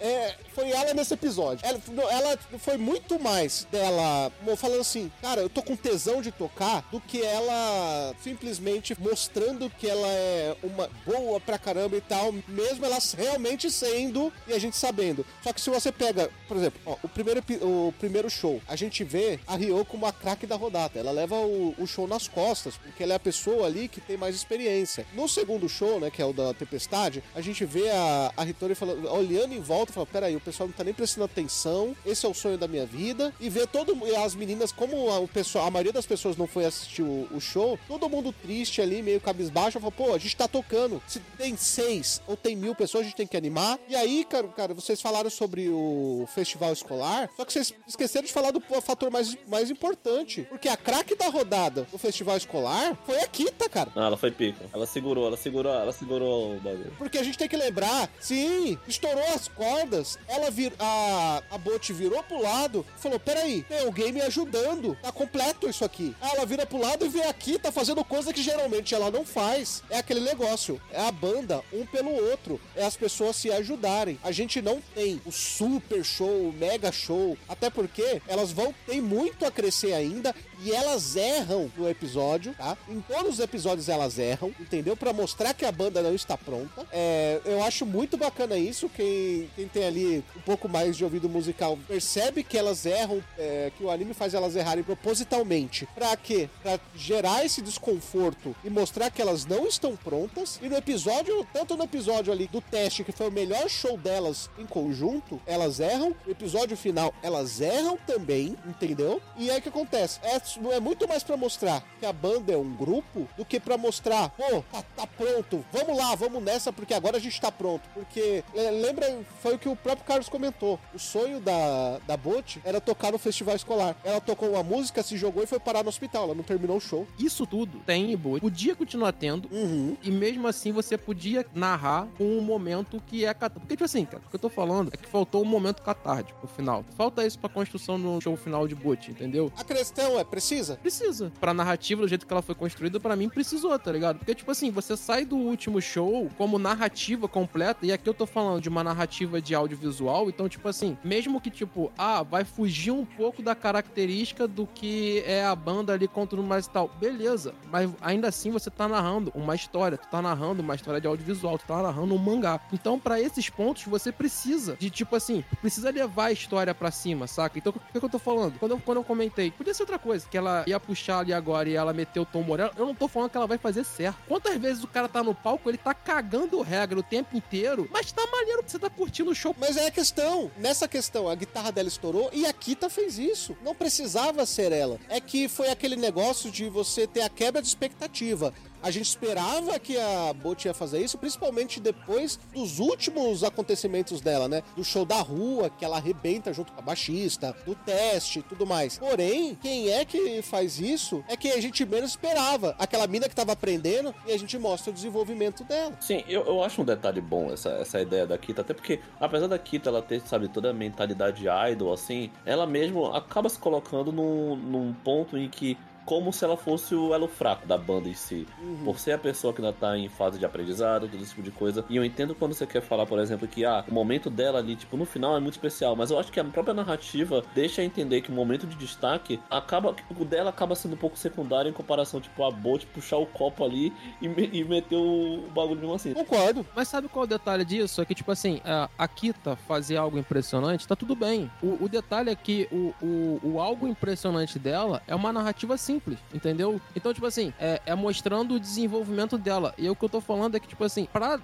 É, foi ela nesse episódio. Ela, ela foi muito mais dela falando assim, cara, eu tô com tesão de tocar, do que ela simplesmente mostrando que ela é uma boa pra caramba e tal, mesmo ela realmente sendo e a gente sabendo. Só que se você pega, por exemplo, ó, o, primeiro, o primeiro show, a gente vê a Ryo como a craque da rodada. Ela leva o, o show nas costas, porque ela é a pessoa ali que tem mais experiência. No segundo show, né, que é o da Tempestade, a gente vê a, a falando, olhando em volta, falando, peraí, o pessoal não tá nem prestando atenção, esse é o sonho da minha vida, e ver todo e as meninas, como a, o pessoal, a maioria das pessoas não foi assistir o, o show, todo mundo triste ali, meio cabisbaixo, falou, pô, a gente tá tocando, se tem seis ou tem mil pessoas, a gente tem que animar, e aí, cara, cara vocês falaram sobre o festival escolar, só que vocês esqueceram de falar do fator mais, mais importante, porque a craque da rodada do festival escolar foi a Kita, cara. Ah, ela foi pica. Ela segurou, ela segurou, ela segurou o bagulho. Porque a gente tem que lembrar, sim, estourou as cordas, ela vir, a, a Bot virou pro lado, falou, peraí, tem alguém me ajudando, tá completo isso aqui. Ela vira pro lado e vê aqui, tá fazendo coisa que geralmente ela não faz. É aquele negócio, é a banda, um pelo outro, é as pessoas se ajudarem. A gente não tem o super show, o mega show, até porque elas vão ter muito a crescer ainda e elas erram no episódio, tá? Em todos os episódios elas erram, entendeu? Pra mostrar que a banda não está pronta. É, eu acho muito bacana isso. Quem, quem tem ali um pouco mais de ouvido musical percebe que elas erram, é, que o anime faz elas errarem propositalmente. Pra quê? Pra gerar esse desconforto e mostrar que elas não estão prontas. E no episódio, tanto no episódio ali do teste, que foi o melhor show delas em conjunto, elas erram. No episódio final, elas erram também, entendeu? E aí o que acontece? É, é muito mais pra mostrar que a banda é um grupo do que pra mostrar, pô, tá, tá pronto, vamos lá, vamos nessa, porque agora a gente tá pronto. Porque, lembra, foi o que o próprio Carlos comentou. O sonho da, da Bot era tocar no festival escolar. Ela tocou uma música, se jogou e foi parar no hospital. Ela não terminou o show. Isso tudo tem em Boot. Podia continuar tendo. Uhum. E mesmo assim você podia narrar com um momento que é catártico. Porque, tipo assim, cara, o que eu tô falando é que faltou um momento catártico no final. Falta isso pra construção do show final de Boot, entendeu? A questão é, precisa? Precisa. Pra narrativa, do jeito que ela foi construída, pra mim precisou, tá ligado? Porque, tipo assim, você sai do último show como narrativa completa, e aqui eu tô falando de uma narrativa de audiovisual, então, tipo assim, mesmo que, tipo, ah, vai fugir um pouco da característica do que é a banda ali contra tudo mais e tal. Beleza, mas ainda assim você tá narrando uma história, tu tá narrando uma história de audiovisual, tu tá narrando um mangá. Então, pra esses pontos, você precisa de, tipo assim, precisa levar a história pra cima, saca? Então, o que, que eu tô falando? Quando eu, quando eu comentei, podia ser outra coisa, que ela ia puxar ali agora e ela meteu o Tom Morello, eu não tô falando que ela vai fazer certo. Quantas vezes o cara tá no palco, ele tá cagando regra o tempo inteiro, mas tá maneiro, você tá curtindo o show. Mas é a questão. Nessa questão, a guitarra dela estourou e a Kita fez isso. Não precisava ser ela. É que foi aquele negócio de você ter a quebra de expectativa. A gente esperava que a Bot ia fazer isso, principalmente depois dos últimos acontecimentos dela, né? Do show da rua, que ela arrebenta junto com a baixista, do teste e tudo mais. Porém, quem é que faz isso é quem a gente menos esperava. Aquela mina que tava aprendendo e a gente mostra o desenvolvimento dela. Sim, eu, eu acho um detalhe bom essa, essa ideia daqui, Kita. Até porque, apesar da Kita ela ter, sabe, toda a mentalidade idol, assim, ela mesmo acaba se colocando num, num ponto em que como se ela fosse o elo fraco da banda em si. Por ser a pessoa que ainda tá em fase de aprendizado, todo esse tipo de coisa. E eu entendo quando você quer falar, por exemplo, que ah, o momento dela ali, tipo, no final é muito especial. Mas eu acho que a própria narrativa deixa entender que o momento de destaque acaba. O dela acaba sendo um pouco secundário em comparação, tipo, a Bolt puxar o copo ali e, me- e meter o bagulho mesmo assim. Concordo. Mas sabe qual é o detalhe disso? É que, tipo assim, a, a Kita fazer algo impressionante, tá tudo bem. O, o detalhe é que o, o, o algo impressionante dela é uma narrativa simples, entendeu? Então, tipo assim, é, é mostrando o desenvolvimento dela. E o que eu tô falando é que, tipo assim, pra,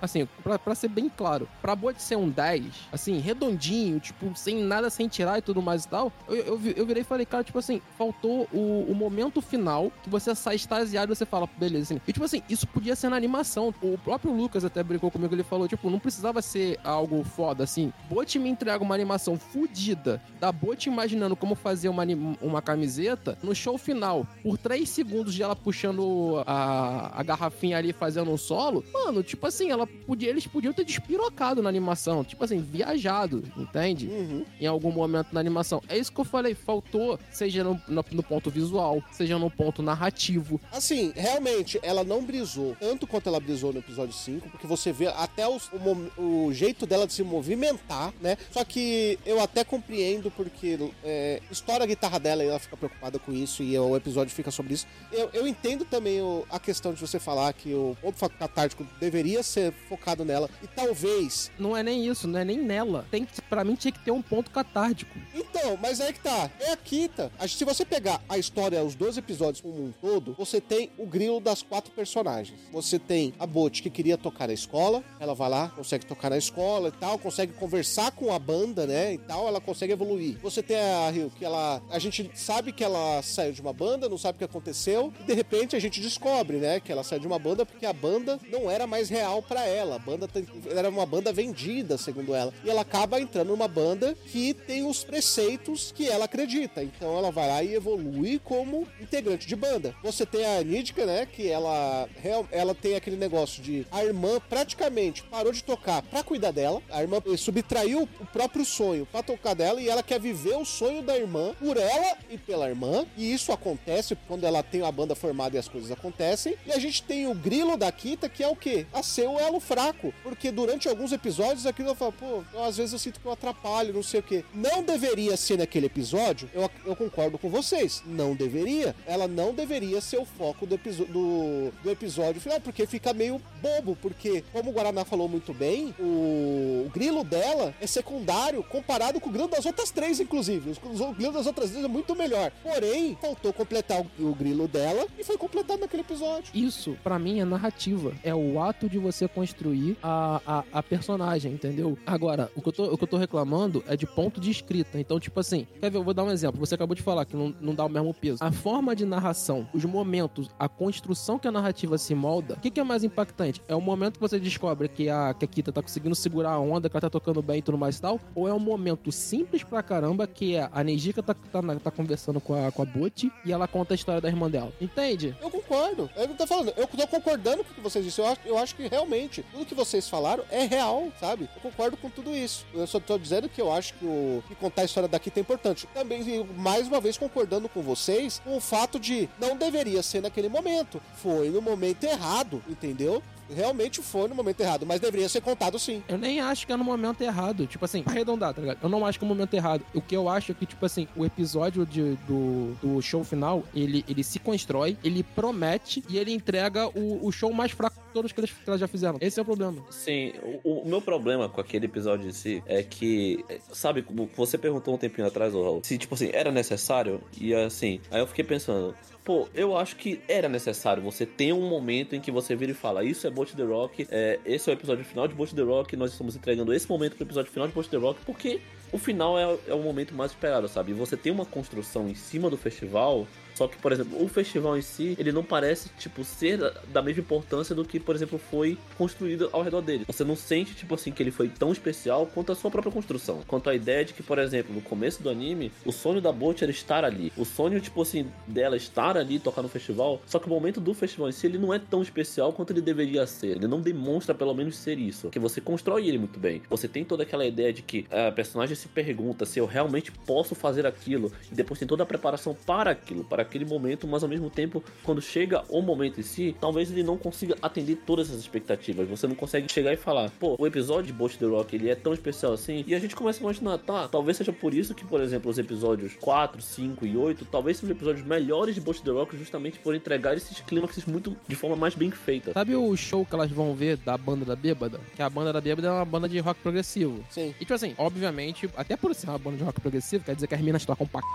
assim, pra, pra ser bem claro, pra Bot ser um 10, assim, redondinho, tipo, sem nada, sem tirar e tudo mais e tal, eu, eu, eu virei e falei, cara, tipo assim, faltou o, o momento final que você sai extasiado e você fala, beleza, assim. E tipo assim, isso podia ser na animação. O próprio Lucas até brincou comigo, ele falou, tipo, não precisava ser algo foda, assim. Bot me entrega uma animação fodida da Bot imaginando como fazer uma, uma camiseta no show final. Por três segundos de ela puxando a, a garrafinha ali fazendo um solo, mano, tipo assim, ela podia, eles podiam ter despirocado na animação, tipo assim, viajado, entende? Uhum. em algum momento na animação. É isso que eu falei, faltou, seja no, no- no ponto visual, seja no ponto narrativo. Assim, realmente, ela não brisou tanto quanto ela brisou no episódio 5, porque você vê até os- o, o jeito dela de se movimentar, né? Só que eu até compreendo, porque é, estoura a guitarra dela e ela fica preocupada com isso, e o episódio fica sobre isso. Eu, eu entendo também o- a questão de você falar que o ponto catártico deveria ser focado nela, e talvez. Não é nem isso, não é nem nela. Tem que, pra mim tinha que ter um ponto catártico. Então, mas aí que tá. É a Kita. A- Se você pegar a história, os dois episódios como um todo, você tem o grilo das quatro personagens. Você tem a Bot, que queria tocar na escola. Ela vai lá, consegue tocar na escola e tal, consegue conversar com a banda, né? E tal, ela consegue evoluir. Você tem a Rio, que ela. A gente sabe que ela saiu de uma banda, não sabe o que aconteceu. E de repente a gente descobre, né? Que ela saiu de uma banda porque a banda não era mais real pra ela. A banda tem- era uma banda vendida, segundo ela. E ela acaba entrando numa banda que tem os preceitos que ela acredita. Então ela vai lá e evolui como integrante de banda. Você tem a Nidica, né? Que ela, ela tem aquele negócio de a irmã praticamente parou de tocar pra cuidar dela. A irmã subtraiu o próprio sonho pra tocar dela e ela quer viver o sonho da irmã por ela e pela irmã. E isso acontece quando ela tem a banda formada e as coisas acontecem. E a gente tem o grilo da Kita, que é o quê? A ser o elo fraco. Porque durante alguns episódios aquilo fala, pô, eu, às vezes eu sinto que eu atrapalho, não sei o quê. Não deveria ser naquele episódio, eu, eu concordo com vocês. Não deveria. Ela não deveria ser o foco do, do, do episódio final, porque fica meio bobo. Porque, como o Guaraná falou muito bem, o, o grilo dela é secundário comparado com o grilo das outras três, inclusive. Os, o grilo das outras três é muito melhor. Porém, faltou completar o, grilo dela e foi completado naquele episódio. Isso, pra mim, é narrativa. É o ato de você construir a, a, a personagem, entendeu? Agora, o que, eu tô, o que eu tô reclamando é de ponto de escrita. Então, tipo assim, quer ver? Eu vou dar um exemplo. Você acabou de falar que não, não dá o mesmo peso. A forma de narração, os momentos, a construção que a narrativa se molda, o que, que é mais impactante? É o momento que você descobre que a, que a Kita tá conseguindo segurar a onda, que ela tá tocando bem e tudo mais e tal? Ou é um momento simples pra caramba que é a Nejika tá, tá, tá conversando com a, com a Butch e ela conta a história da irmã dela. Entende? Eu concordo. Eu não tô falando, eu tô concordando com o que vocês disseram. Eu acho, eu acho que realmente tudo que vocês falaram é real, sabe? Eu concordo com tudo isso. Eu só tô dizendo que eu acho que, o, que contar a história daqui é importante. Também, mais uma vez, concordando com vocês com o fato de não deveria ser naquele momento. Foi no momento errado, entendeu? Realmente foi no momento errado, mas deveria ser contado sim. Eu nem acho que é no momento errado. Tipo assim, arredondar, tá ligado? Eu não acho que é no momento errado. O que eu acho é que, tipo assim, o episódio de- do, do show final, ele, ele se constrói, ele promete e ele entrega o, o show mais fraco de todos que eles, que elas já fizeram. Esse é o problema. Sim, o, o meu problema com aquele episódio em si é que, é, sabe, como você perguntou um tempinho atrás, ô Raul, se, tipo assim, era necessário? E assim, aí eu fiquei pensando, pô, eu acho que era necessário você ter um momento em que você vira e fala, isso é Boat the Rock, é, esse é o episódio final de Boat the Rock, nós estamos entregando esse momento pro episódio final de Boat the Rock, porque o final é, é o momento mais esperado, sabe? E você tem uma construção em cima do festival. Só que, por exemplo, o festival em si, ele não parece, tipo, ser da- mesma importância do que, por exemplo, foi construído ao redor dele. Você não sente, tipo assim, que ele foi tão especial quanto a sua própria construção. Quanto a ideia de que, por exemplo, no começo do anime, o sonho da Bot era estar ali. O sonho, tipo assim, dela estar ali, tocar no festival. Só que o momento do festival em si, ele não é tão especial quanto ele deveria ser. Ele não demonstra, pelo menos, ser isso. Que você constrói ele muito bem. Você tem toda aquela ideia de que a personagem se pergunta se eu realmente posso fazer aquilo. E depois tem toda a preparação para aquilo, para aquele momento, mas ao mesmo tempo, quando chega o momento em si, talvez ele não consiga atender todas as expectativas. Você não consegue chegar e falar, pô, o episódio de Bolt the Rock ele é tão especial assim. E a gente começa a imaginar, tá, talvez seja por isso que, por exemplo, os episódios 4, 5 e 8, talvez sejam episódios melhores de Bolt the Rock justamente por entregar esses clímaxes muito de forma mais bem feita. Sabe o show que elas vão ver da banda da Bêbada? Que a banda da Bêbada é uma banda de rock progressivo. Sim. E tipo assim, obviamente, até por ser uma banda de rock progressivo, quer dizer que as minas tocam pra c...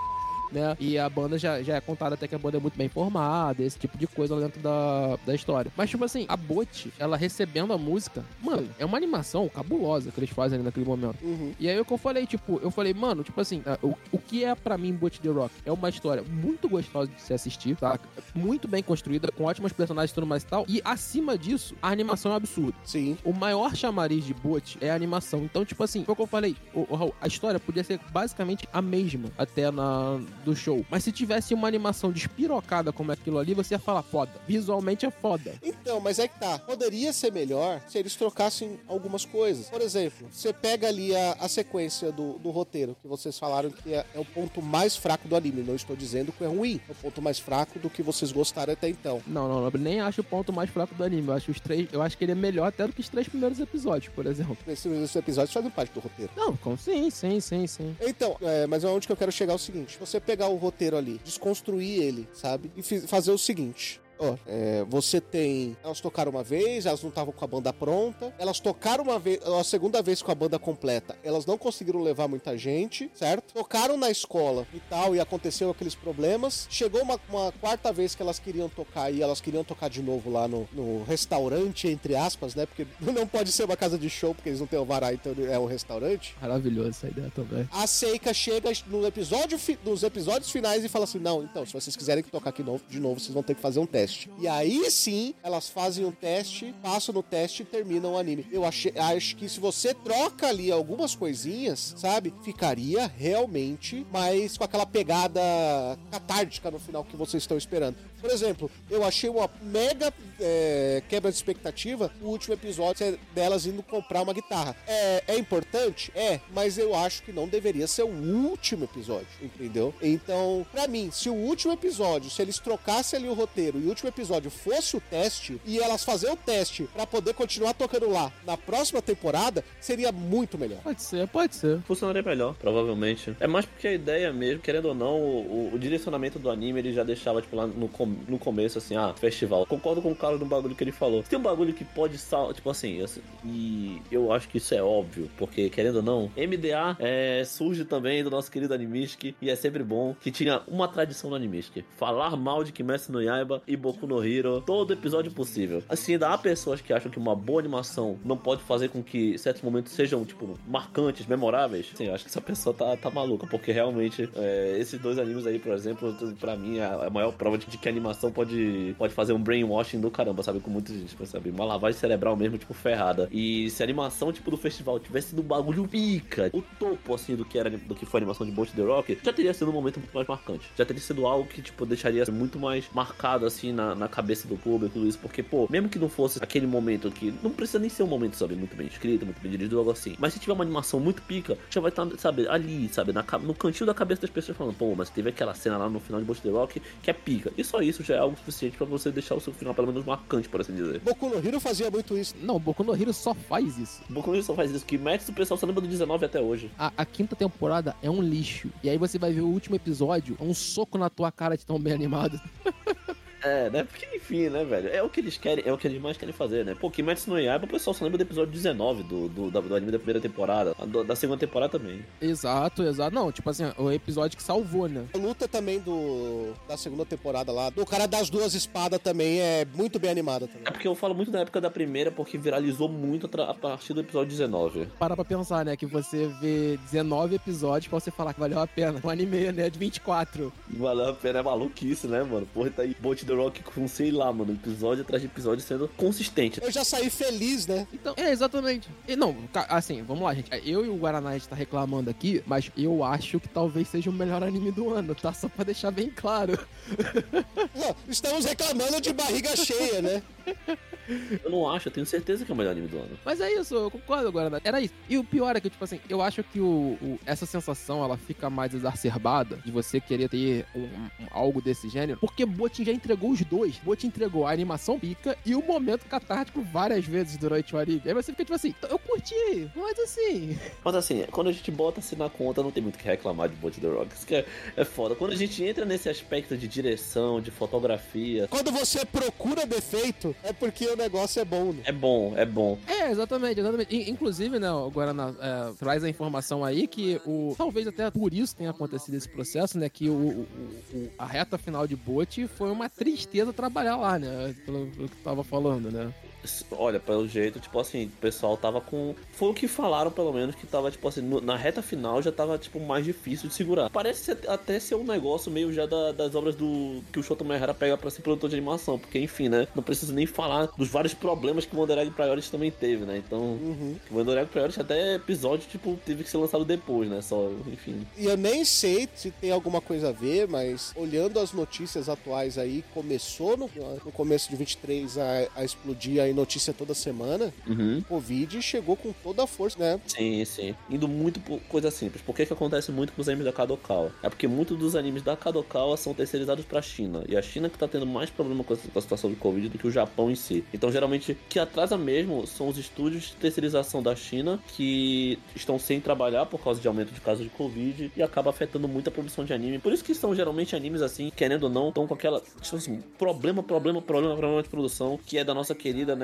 Né? E a banda já, já é contada até que a banda é muito bem formada, esse tipo de coisa lá dentro da, da história. Mas, tipo assim, a Bot, ela recebendo a música, mano, é uma animação cabulosa que eles fazem ali naquele momento. Uhum. E aí o que eu falei, tipo, eu falei, mano, tipo assim, o, o que é pra mim Boot the Rock? É uma história muito gostosa de se assistir, tá? Muito bem construída, com ótimos personagens e tudo mais e tal. E acima disso, a animação é um absurda. Sim. O maior chamariz de Boot é a animação. Então, tipo assim, foi o que eu falei. O, o Raul, a história podia ser basicamente a mesma até na do show. Mas se tivesse uma animação despirocada como aquilo ali, você ia falar foda. Visualmente é foda. Então, mas é que tá. Poderia ser melhor se eles trocassem algumas coisas. Por exemplo, você pega ali a, a sequência do, do roteiro, que vocês falaram que é, é o ponto mais fraco do anime. Não estou dizendo que é ruim. É o ponto mais fraco do que vocês gostaram até então. Não, não, eu nem acho o ponto mais fraco do anime. Eu acho os três. Eu acho que ele é melhor até do que os três primeiros episódios, por exemplo. Esses, esses episódios fazem parte do roteiro. Não, com sim, sim, sim, sim. Então, é, mas é onde que eu quero chegar é o seguinte: você pegar o roteiro ali, desconstruir ele, sabe? E fazer o seguinte. Ó, é, você tem. Elas tocaram uma vez, elas não estavam com a banda pronta. Elas tocaram uma vez, a segunda vez com a banda completa. Elas não conseguiram levar muita gente, certo? Tocaram na escola e tal, e aconteceu aqueles problemas. Chegou uma, uma quarta vez que elas queriam tocar e elas queriam tocar de novo lá no, no restaurante, entre aspas, né? Porque não pode ser uma casa de show, porque eles não têm o vará, então é um restaurante. Maravilhoso essa ideia também. A Seika chega no episódio, nos episódios finais e fala assim: Não, então, se vocês quiserem tocar aqui de novo, vocês vão ter que fazer um teste. E aí sim, elas fazem um teste, passam no teste e terminam o anime. Eu achei, acho que se você troca ali algumas coisinhas, sabe, ficaria realmente mais com aquela pegada catártica no final que vocês estão esperando. Por exemplo, eu achei uma mega é, quebra de expectativa o último episódio delas indo comprar uma guitarra. É, é importante? É, mas eu acho que não deveria ser o último episódio, entendeu? Então, pra mim, se o último episódio, se eles trocassem ali o roteiro e o último episódio fosse o teste e elas fazer o teste pra poder continuar tocando lá na próxima temporada, seria muito melhor. Pode ser, pode ser. funcionaria melhor, provavelmente. É mais porque a ideia mesmo, querendo ou não, o, o- o direcionamento do anime ele já deixava, tipo, lá no, com- no começo, assim, ah, festival. Concordo com o cara do bagulho que ele falou. Tem um bagulho que pode sal, tipo assim, assim, e eu acho que isso é óbvio, porque querendo ou não, MDA é, surge também do nosso querido Animistic, e é sempre bom que tinha uma tradição no Animistic. Falar mal de Kimetsu no Yaiba e Boku no Hero, todo episódio possível. Assim, ainda há pessoas que acham que uma boa animação não pode fazer com que certos momentos sejam, tipo, marcantes, memoráveis. Sim, eu acho que essa pessoa tá, tá maluca, porque realmente é, esses dois animes aí, por exemplo, pra mim é a maior prova de que a animação pode, pode fazer um brainwashing do caramba, sabe? Com muita gente, tipo, sabe? Uma lavagem cerebral mesmo, tipo, ferrada. E se a animação, tipo, do festival tivesse sido um bagulho pica, o topo, assim, do que era do que foi a animação de Bolt the Rock, já teria sido um momento muito mais marcante. Já teria sido algo que, tipo, deixaria muito mais marcado, assim, na, na cabeça do público, tudo isso. Porque, pô, mesmo que não fosse aquele momento que não precisa nem ser um momento, sabe, muito bem escrito, muito bem dirigido, algo assim. Mas se tiver uma animação muito pica, já vai estar, sabe, ali, sabe, na, no cantinho da cabeça das pessoas falando, pô, mas teve aquela cena lá no final de Bolt the Rock que é pica. E só isso já é algo suficiente pra você deixar o seu final pelo menos marcante, por assim dizer. Boku no Hero fazia muito isso. Não, Boku no Hero só faz isso. Boku no Hero só faz isso, que Max o pessoal só lembra do 19 até hoje. A, a quinta temporada é um lixo. E aí você vai ver o último episódio, é um soco na tua cara de tão bem animado. É, né? Porque, enfim, né, velho? É o que eles querem, é o que eles mais querem fazer, né? Pô, Kimetsu no Yaiba, o pessoal só lembra do episódio 19 do, do, da- do anime da primeira temporada. do- da segunda temporada também. Exato, exato. Não, tipo assim, o episódio que salvou, né? A luta também do da segunda temporada lá, do cara das duas espadas também é muito bem animada também. É porque eu falo muito da época da primeira, porque viralizou muito a partir do episódio 19. Para pra pensar, né? Que você vê 19 episódios pra você falar que valeu a pena. Um anime, né? De 24. Valeu a pena, é maluquice, né, mano? Porra, tá aí Bolt The Rock com, sei lá, mano, episódio atrás de episódio sendo consistente. Eu já saí feliz, né? Então, é, exatamente. E não, assim, vamos lá, gente. Eu e o Guaraná a gente tá reclamando aqui, mas eu acho que talvez seja o melhor anime do ano, tá? Só pra deixar bem claro. Não, estamos reclamando de barriga cheia, né? Eu não acho, eu tenho certeza que é o melhor anime do ano. Mas é isso, eu concordo, Guaraná. Era isso. E o pior é que, tipo assim, eu acho que o, o- essa sensação, ela fica mais exacerbada de você querer ter um- um- algo desse gênero, porque Botin já entregou os dois. Botin entregou a animação pica e o momento catártico várias vezes durante o anime. Aí você fica tipo assim, eu curti, mas assim... Mas assim, quando a gente bota assim na conta, não tem muito o que reclamar de Bolt The Rock. Isso que é, é foda. Quando a gente entra nesse aspecto de direção, de fotografia, Quando você procura defeito, é porque o negócio é bom, né? é bom, é bom. É, exatamente, exatamente. In- Inclusive, né, o Guaraná é, traz a informação aí que o. Talvez até por isso tenha acontecido esse processo, né? Que o, o- o- a reta final de Bote foi uma tristeza trabalhar lá, né? Pelo, pelo que tava falando, né? Olha, pelo jeito, tipo assim, o pessoal tava com. Foi o que falaram, pelo menos, que tava, tipo assim, na reta final já tava, tipo, mais difícil de segurar. Parece ser- até ser um negócio meio já da- das obras do. que o Shoto Mehara pega pra ser produtor de animação. Porque, enfim, né? Não preciso nem falar dos vários problemas que o Wanderegg Priority também teve, né? Então. Uhum. O Wanderegg Priority até episódio, tipo, teve que ser lançado depois, né? Só, enfim. E eu nem sei se tem alguma coisa a ver, mas olhando as notícias atuais aí, começou no, no começo de 23 a, a explodir notícia toda semana. Uhum. Covid chegou com toda a força, né? Sim, sim. Indo muito por coisa simples. Por que que acontece muito com os animes da Kadokawa? É porque muitos dos animes da Kadokawa são terceirizados pra China. E a China que tá tendo mais problema com a com a situação do Covid do que o Japão em si. Então, geralmente, o que atrasa mesmo são os estúdios de terceirização da China que estão sem trabalhar por causa de aumento de casos de Covid e acaba afetando muito a produção de anime. Por isso que são geralmente animes assim, querendo ou não, estão com aquela, tipo assim, problema, problema, problema, problema de produção, que é da nossa querida, né,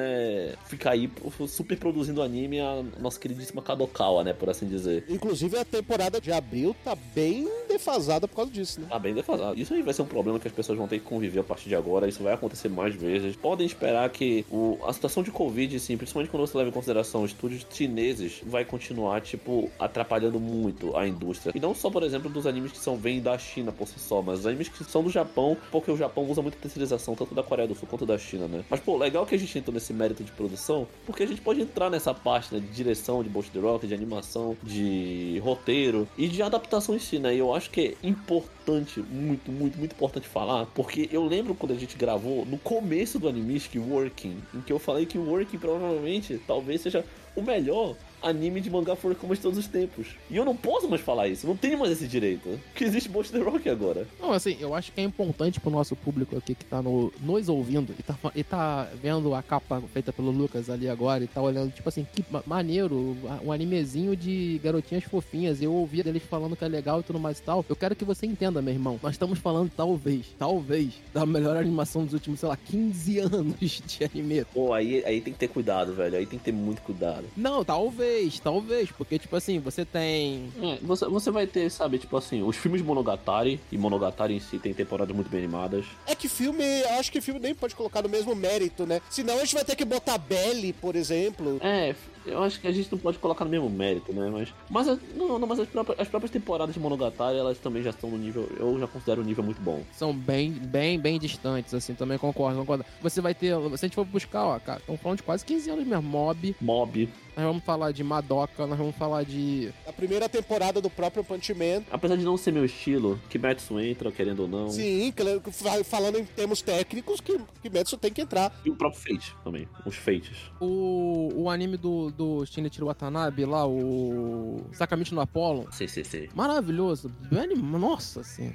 ficar aí super produzindo anime, a nossa queridíssima Kadokawa, né, por assim dizer. Inclusive a temporada de abril tá bem defasada por causa disso, né? Tá bem defasado. Isso aí vai ser um problema que as pessoas vão ter que conviver a partir de agora. Isso vai acontecer mais vezes. Podem esperar que o, a situação de Covid, assim, principalmente quando você leva em consideração estúdios chineses, vai continuar, tipo, atrapalhando muito a indústria. E não só, por exemplo, dos animes que são vêm da China por si só, mas animes que são do Japão, porque o Japão usa muita terceirização, tanto da Coreia do Sul quanto da China, né? Mas, pô, legal que a gente entrou nesse mérito de produção, porque a gente pode entrar nessa parte, né, de direção de Bolt the Rock, de animação, de roteiro e de adaptação em si, né? E eu acho que é importante, muito, muito, muito importante falar, porque eu lembro quando a gente gravou no começo do Animistic Working, em que eu falei que o Working provavelmente talvez seja o melhor anime de mangá for como de todos os tempos. E eu não posso mais falar isso, não tenho mais esse direito. Porque existe Bolt the Rock agora. Não, assim, eu acho que é importante pro nosso público aqui que tá no, nos ouvindo e tá, e tá vendo a capa feita pelo Lucas ali agora e tá olhando, tipo assim, que ma- maneiro, um animezinho de garotinhas fofinhas. Eu ouvi eles falando que é legal e tudo mais e tal. Eu quero que você entenda, meu irmão. Nós estamos falando, talvez, talvez, da melhor animação dos últimos, sei lá, 15 anos de anime. Pô, aí, aí tem que ter cuidado, velho. Aí tem que ter muito cuidado. Não, talvez, talvez, porque, tipo assim, você tem. É, você, você vai ter, sabe, tipo assim, os filmes de Monogatari, e Monogatari em si tem temporadas muito bem animadas. É que filme, acho que filme nem pode colocar no mesmo mérito, né? Senão a gente vai ter que botar Belly, por exemplo. É, eu acho que a gente não pode colocar no mesmo mérito, né? Mas, mas as- não, não, mas as próprias, as próprias temporadas de Monogatari, elas também já estão no nível, eu já considero um nível muito bom. são bem, bem, bem distantes, assim, também concordo, concordo. Você vai ter, se a gente for buscar, ó, cara, estamos falando de quase 15 anos mesmo, Mob, Mob, nós vamos falar de Madoka, nós vamos falar de... A primeira temporada do próprio Punch Man. apesar de não ser meu estilo, Kimetsu entra, querendo ou não. Sim, claro falando em termos técnicos, que Kimetsu tem que entrar. E o próprio Fate também, os Fates. O, o anime do, do Shinichiro Watanabe lá, o Sakamichi no Apollon, Sei, sei, sei. maravilhoso, bem nossa, assim,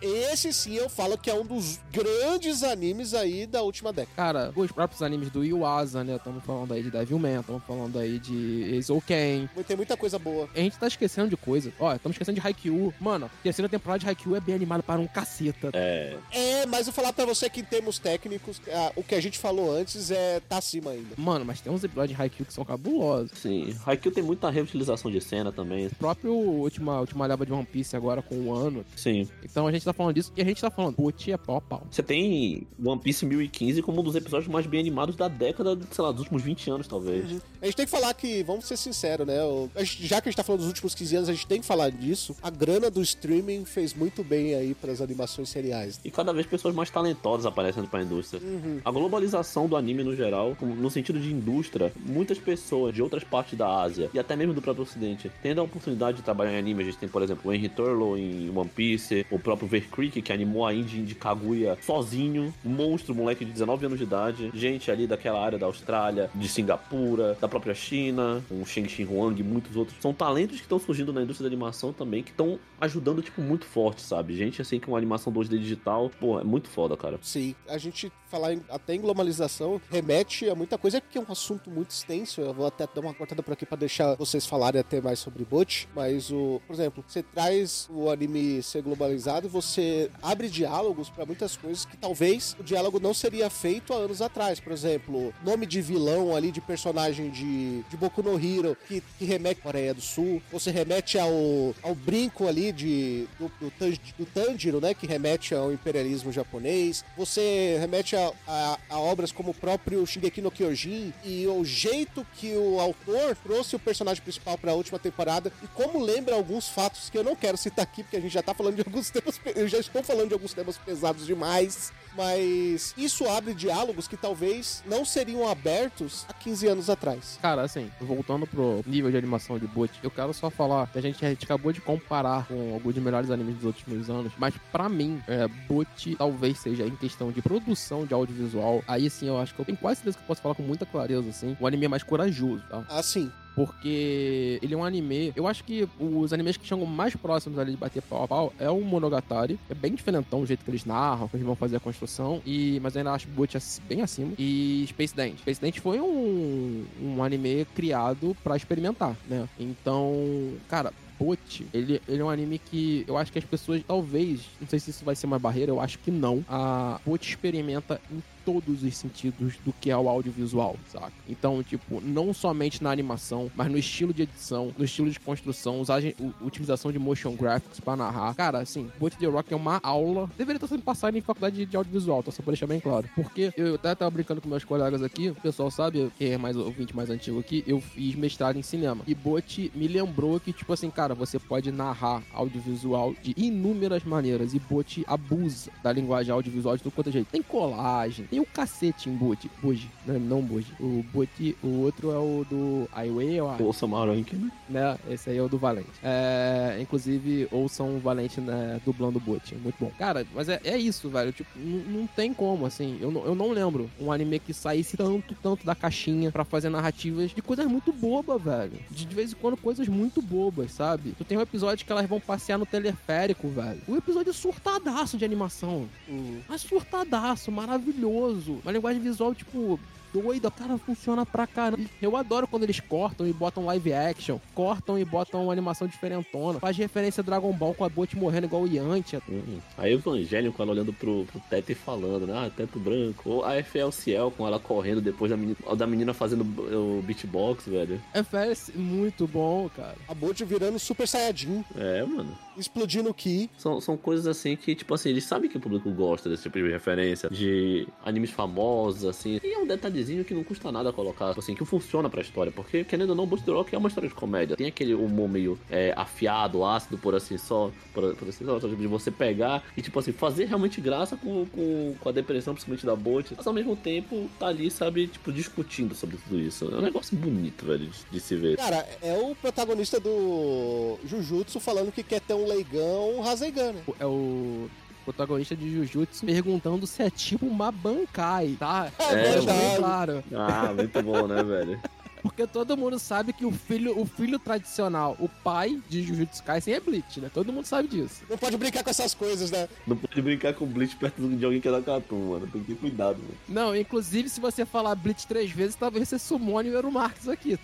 Esse sim eu falo que é um dos grandes animes aí da última década. Cara, os próprios animes do Yuasa, né? Estamos falando aí de Devilman, estamos falando aí de Eizouken. Tem muita coisa boa. A gente tá esquecendo de coisa. Ó, estamos esquecendo de Haikyuu. Mano, a terceira temporada de Haikyuu é bem animada para um caceta. É, É mas eu vou falar pra você que em termos técnicos, ah, o que a gente falou antes é tá acima ainda. Mano, mas tem uns episódios de Haikyuu que são cabulosos. Sim, Haikyuu tem muita reutilização de cena também. O próprio última, última leva de One Piece agora com o ano. Sim. Então a gente tá falando disso e a gente tá falando, put é pau a pau. Você tem One Piece 1015 como um dos episódios mais bem animados da década, sei lá, dos últimos 20 anos, talvez. A gente tem que falar que, vamos ser sinceros, né? a já que a gente tá falando dos últimos 15 anos, a gente tem que falar disso. A grana do streaming fez muito bem aí pras animações seriais. E cada vez pessoas mais talentosas aparecendo pra indústria. A globalização do anime no geral, no sentido de indústria, muitas pessoas de outras partes da Ásia e até mesmo do próprio Ocidente tendo a oportunidade de trabalhar em anime. A gente tem, por exemplo, o Henry Turlow em One Piece, o próprio Ver Creek, que animou a Indie de Kaguya sozinho, um monstro, moleque de 19 anos de idade, gente ali daquela área da Austrália, de Singapura, da própria China, o Sheng Xin Huang e muitos outros. São talentos que estão surgindo na indústria da animação também, que estão ajudando, tipo, muito forte, sabe? Gente assim com animação 2D digital, pô, é muito foda, cara. Sim, a gente falar em- até em globalização remete a muita coisa, que é um assunto muito extenso. Eu vou até dar uma cortada por aqui pra deixar vocês falarem até mais sobre Butch. Mas, o, por exemplo, você traz o anime ser globalizado, você abre diálogos pra muitas coisas que talvez o diálogo não seria feito há anos atrás. Por exemplo, nome de vilão ali, de personagem de, de Boku no Hero, que, que remete à Coreia do Sul. Você remete ao, ao brinco ali de, do, do, do Tanjiro, né? Que remete ao imperialismo japonês. Você remete a, a- a obras como o próprio Shingeki no Kyojin e o jeito que o autor trouxe o personagem principal para a última temporada e como lembra alguns fatos que eu não quero citar aqui porque a gente já tá falando de alguns temas, eu já estou falando de alguns temas pesados demais. Mas isso abre diálogos que talvez não seriam abertos há 15 anos atrás. Cara, assim, voltando pro nível de animação de Boot, eu quero só falar que a gente, a gente acabou de comparar com alguns dos melhores animes dos últimos anos, mas pra mim, é, Boot talvez seja em questão de produção de audiovisual, aí sim eu acho que eu tenho quase certeza que eu posso falar com muita clareza, assim, o anime é mais corajoso, tá? Assim, Porque ele é um anime. Eu acho que os animes que chegam mais próximos ali de bater pau a pau é o Monogatari. É bem diferentão o jeito que eles narram, que eles vão fazer a construção. E, mas eu ainda acho ass- bem acima. E Space Dance. Space Dance foi um, um anime criado pra experimentar, né? Então, cara. Boot, ele, ele é um anime que eu acho que as pessoas, talvez, não sei se isso vai ser uma barreira, eu acho que não. A Boot experimenta em todos os sentidos do que é o audiovisual, saca? Então, tipo, não somente na animação, mas no estilo de edição, no estilo de construção, usagem, utilização de motion graphics pra narrar. Cara, assim, Boat The Rock é uma aula. Deveria estar sendo passado em faculdade de, audiovisual, tá? Só pra deixar bem claro. Porque eu até tava brincando com meus colegas aqui, o pessoal sabe, que é mais ouvinte mais antigo aqui, eu fiz mestrado em cinema. E Boat me lembrou que, tipo assim, cara, você pode narrar audiovisual de inúmeras maneiras. E Boat abusa da linguagem audiovisual de tudo quanto é jeito. Tem colagem, tem o cacete em Boat. Boji, né? não Boji. O Boat, o outro é o do Highway, eu acho O Samara Rankin, né? né? Esse aí é o do Valente. É, inclusive, ouçam o Valente né, dublando o Boot. Muito bom. Cara, mas é, é isso, velho. Tipo, não, não tem como, assim. Eu, não- eu não lembro um anime que saísse tanto, tanto da caixinha pra fazer narrativas de coisas muito bobas, velho. De, de vez em quando, coisas muito bobas, sabe? Tu tem um episódio que elas vão passear no teleférico, velho. O episódio é surtadaço de animação. hum, Mas surtadaço, maravilhoso. Uma linguagem visual, tipo, doida, cara, funciona pra caramba. Eu adoro quando eles cortam e botam live action, cortam e botam uma animação diferentona. Faz referência a Dragon Ball com a Bot morrendo igual o Yantia. Uhum. Aí o Evangelho com ela olhando pro, pro teto e falando, né? Ah, teto branco. Ou a FL Ciel com ela correndo depois da menina, da menina fazendo o beatbox, velho. FS muito bom, cara. a Bolt virando Super Saiyajin, É, mano. explodindo o Ki. São, são coisas assim que, tipo assim, eles sabem que o público gosta desse tipo de referência, de animes famosos, assim. E é um detalhezinho que não custa nada colocar, assim, que funciona pra história. Porque, querendo ou não, Boost the Rock é uma história de comédia. Tem aquele humor meio é, afiado, ácido, por assim só, por, por assim só, de você pegar e, tipo assim, fazer realmente graça com, com, com a depressão, principalmente da Bolt, mas ao mesmo tempo tá ali, sabe, tipo, discutindo sobre tudo isso. É um negócio bonito, velho, de, de se ver. Cara, é o protagonista do Jujutsu falando que quer ter um leigão Rasengan, né? É o protagonista de Jujutsu perguntando se é tipo uma Bankai, tá? É Deixa bem verdade. claro. Ah, muito bom, né, velho? Porque todo mundo sabe que o filho, o filho tradicional, o pai de Jujutsu Kaisen é Bleach, né? Todo mundo sabe disso. Não pode brincar com essas coisas, né? Não pode brincar com Bleach perto de alguém que é da Cartoon, mano. Tem que ter cuidado, mano. Não, inclusive, se você falar Bleach três vezes, talvez você sumone o Eru Marques aqui.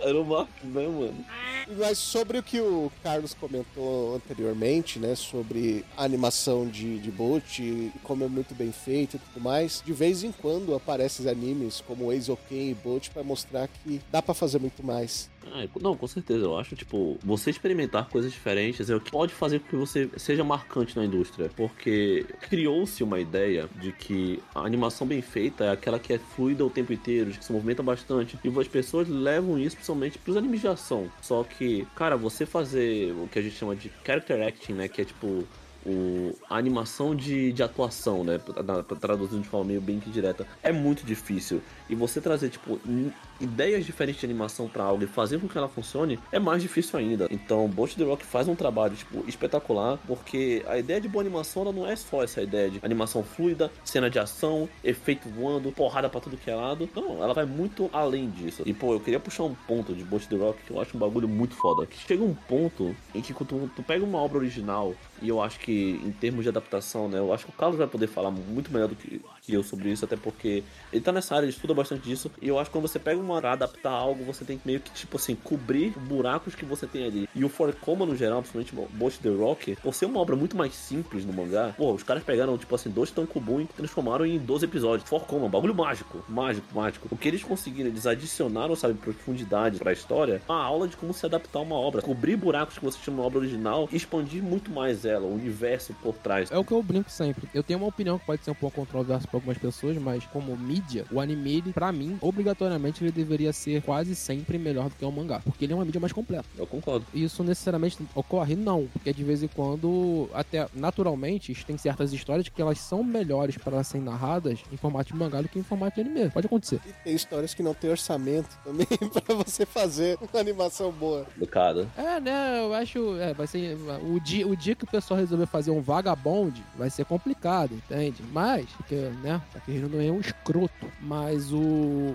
Era o Marcos, né, mano? Mas sobre o que o Carlos comentou anteriormente, né? Sobre a animação de, de Bolt e como é muito bem feito e tudo mais, de vez em quando aparecem animes como Eizouken e Bolt pra mostrar que dá pra fazer muito mais. Ah, não, com certeza. Eu acho, tipo, você experimentar coisas diferentes é o que pode fazer com que você seja marcante na indústria. Porque criou-se uma ideia de que a animação bem feita é aquela que é fluida o tempo inteiro, que se movimenta bastante. E as pessoas levam isso principalmente pros animes de ação. Só que, cara, você fazer o que a gente chama de character acting, né? Que é tipo o, a animação de, de atuação, né? Traduzindo de forma meio bem que direta, é muito difícil. E você trazer, tipo, ideias diferentes de animação pra algo e fazer com que ela funcione é mais difícil ainda. Então, Bolt The Rock faz um trabalho, tipo, espetacular, porque a ideia de boa animação, ela não é só essa ideia de animação fluida, cena de ação, efeito voando, porrada pra tudo que é lado. Não, ela vai muito além disso. E, pô, eu queria puxar um ponto de Bolt The Rock que eu acho um bagulho muito foda. Que chega um ponto em que quando tu, tu pega uma obra original, e eu acho que em termos de adaptação, né, eu acho que o Carlos vai poder falar muito melhor do que, que eu sobre isso, até porque ele tá nessa área, ele estuda bastante disso, e eu acho que quando você pega uma pra adaptar algo, você tem que meio que, tipo assim, cobrir buracos que você tem ali. E o Forcoma, no geral, principalmente Bolt The Rock, por ser uma obra muito mais simples no mangá, pô, os caras pegaram, tipo assim, dois Tankobon e transformaram em 12 episódios. Forcoma, um bagulho mágico, mágico, mágico. O que eles conseguiram, eles adicionaram, sabe, profundidade pra história, uma aula de como se adaptar a uma obra, cobrir buracos que você tinha na obra original e expandir muito mais ela, o universo por trás. É o que eu brinco sempre. Eu tenho uma opinião que pode ser um pouco controversa pra algumas pessoas, mas como mídia, o anime, ele, pra mim, obrigatoriamente, ele deveria ser quase sempre melhor do que o mangá. Porque ele é uma mídia mais completa. Eu concordo. Isso necessariamente ocorre? Não. Porque de vez em quando, até naturalmente, tem certas histórias que elas são melhores para serem narradas em formato de mangá do que em formato de anime. Pode acontecer. E tem histórias que não tem orçamento também pra você fazer uma animação boa. Complicado. É, né? Eu acho. É, vai ser. O dia, o dia que o pessoal resolver fazer um vagabond vai ser complicado, entende? Mas, porque, né? Tá querendo é um escroto. Mas o,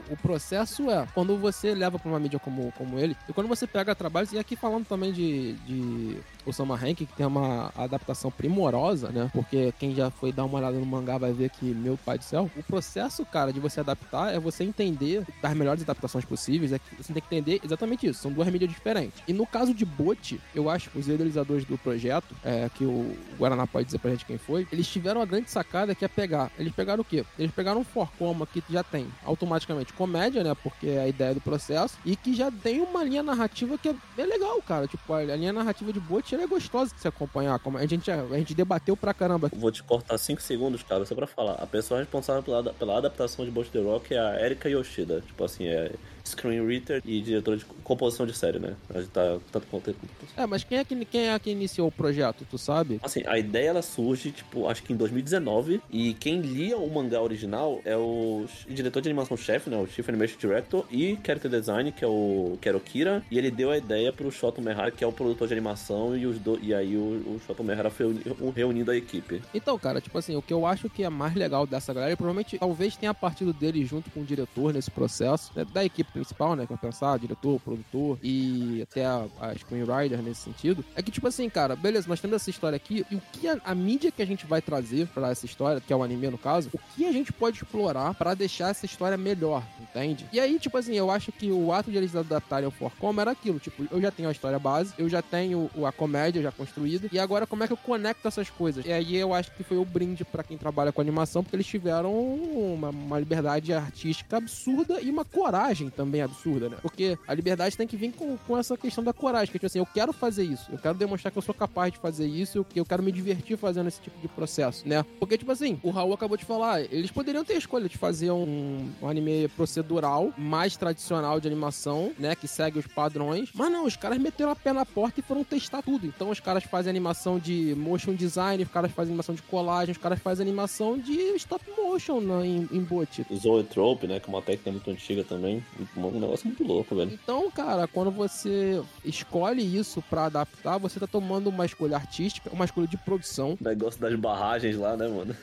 o processo é quando você leva pra uma mídia como, como ele, e quando você pega trabalhos, e aqui falando também de. de Osama Hank, que tem uma adaptação primorosa, né? Porque quem já foi dar uma olhada no mangá vai ver que, meu pai do céu, o processo, cara, de você adaptar é você entender das melhores adaptações possíveis, é você tem que entender exatamente isso. São duas mídias diferentes. E no caso de Bot, eu acho que os idealizadores do projeto, é, que o Guaraná pode dizer pra gente quem foi, eles tiveram a grande sacada que é pegar. Eles o quê? Eles pegaram um Forcoma que já tem automaticamente comédia, né? Porque é a ideia do processo, e que já tem uma linha narrativa que é, é legal, cara. Tipo, a, a linha narrativa de ela é gostosa de se acompanhar. Como a gente, a gente debateu pra caramba. Vou te cortar 5 segundos, cara, só pra falar. A pessoa responsável pela, pela adaptação de Bolt The Rock é a Erika Yoshida. Tipo assim, é screenwriter e diretora de composição de série, né? A gente tá tanto quanto É, mas quem é que, quem é que iniciou o projeto, tu sabe? Assim, a ideia ela surge, tipo, acho que em 2019. E quem lia o mangá original é o diretor de animação-chefe, né? O Chief Animation Director e Character Design, que é o, que era o Kira. E ele deu a ideia pro Shoto Mehara, que é o produtor de animação. E, os do, e aí o, o Shoto Mehara foi uni- reunindo a equipe. Então, cara, tipo assim, o que eu acho que é mais legal dessa galera, e provavelmente, talvez tenha partido dele junto com o diretor nesse processo, né, da equipe principal, né, que vai pensar, diretor, produtor e até a, a screenwriter nesse sentido, é que, tipo assim, cara, beleza, nós temos essa história aqui, e o que a, a mídia que a gente vai trazer pra essa história, que é o anime no caso, o que a gente pode explorar pra deixar essa história melhor, entende? E aí, tipo assim, eu acho que o ato de eles adaptarem ao Forcom era aquilo, tipo, eu já tenho a história base, eu já tenho o- a comédia já construída, e agora como é que eu conecto essas coisas? E aí eu acho que foi o brinde pra quem trabalha com animação, porque eles tiveram uma, uma liberdade artística absurda e uma coragem também absurda, né? Porque a liberdade tem que vir com, com essa questão da coragem, que tipo assim, eu quero fazer isso, eu quero demonstrar que eu sou capaz de fazer isso, que eu quero me divertir fazendo esse tipo de processo, né? Porque, tipo assim, o Raul acabou de falar, eles poderiam ter a escolha de fazer um, um anime procedural, mais tradicional de animação, né? Que segue os padrões. Mas não, os caras meteram a pé na porta e foram testar tudo. Então os caras fazem animação de motion design, os caras fazem animação de colagem, os caras fazem animação de stop motion né, em, em bot. Zoetrope, né? Que é uma técnica muito antiga também. Um negócio muito louco, velho. Então, cara, quando você escolhe isso pra adaptar, você tá tomando uma escolha artística, uma escolha de produção. O negócio das barragens lá, né, mano?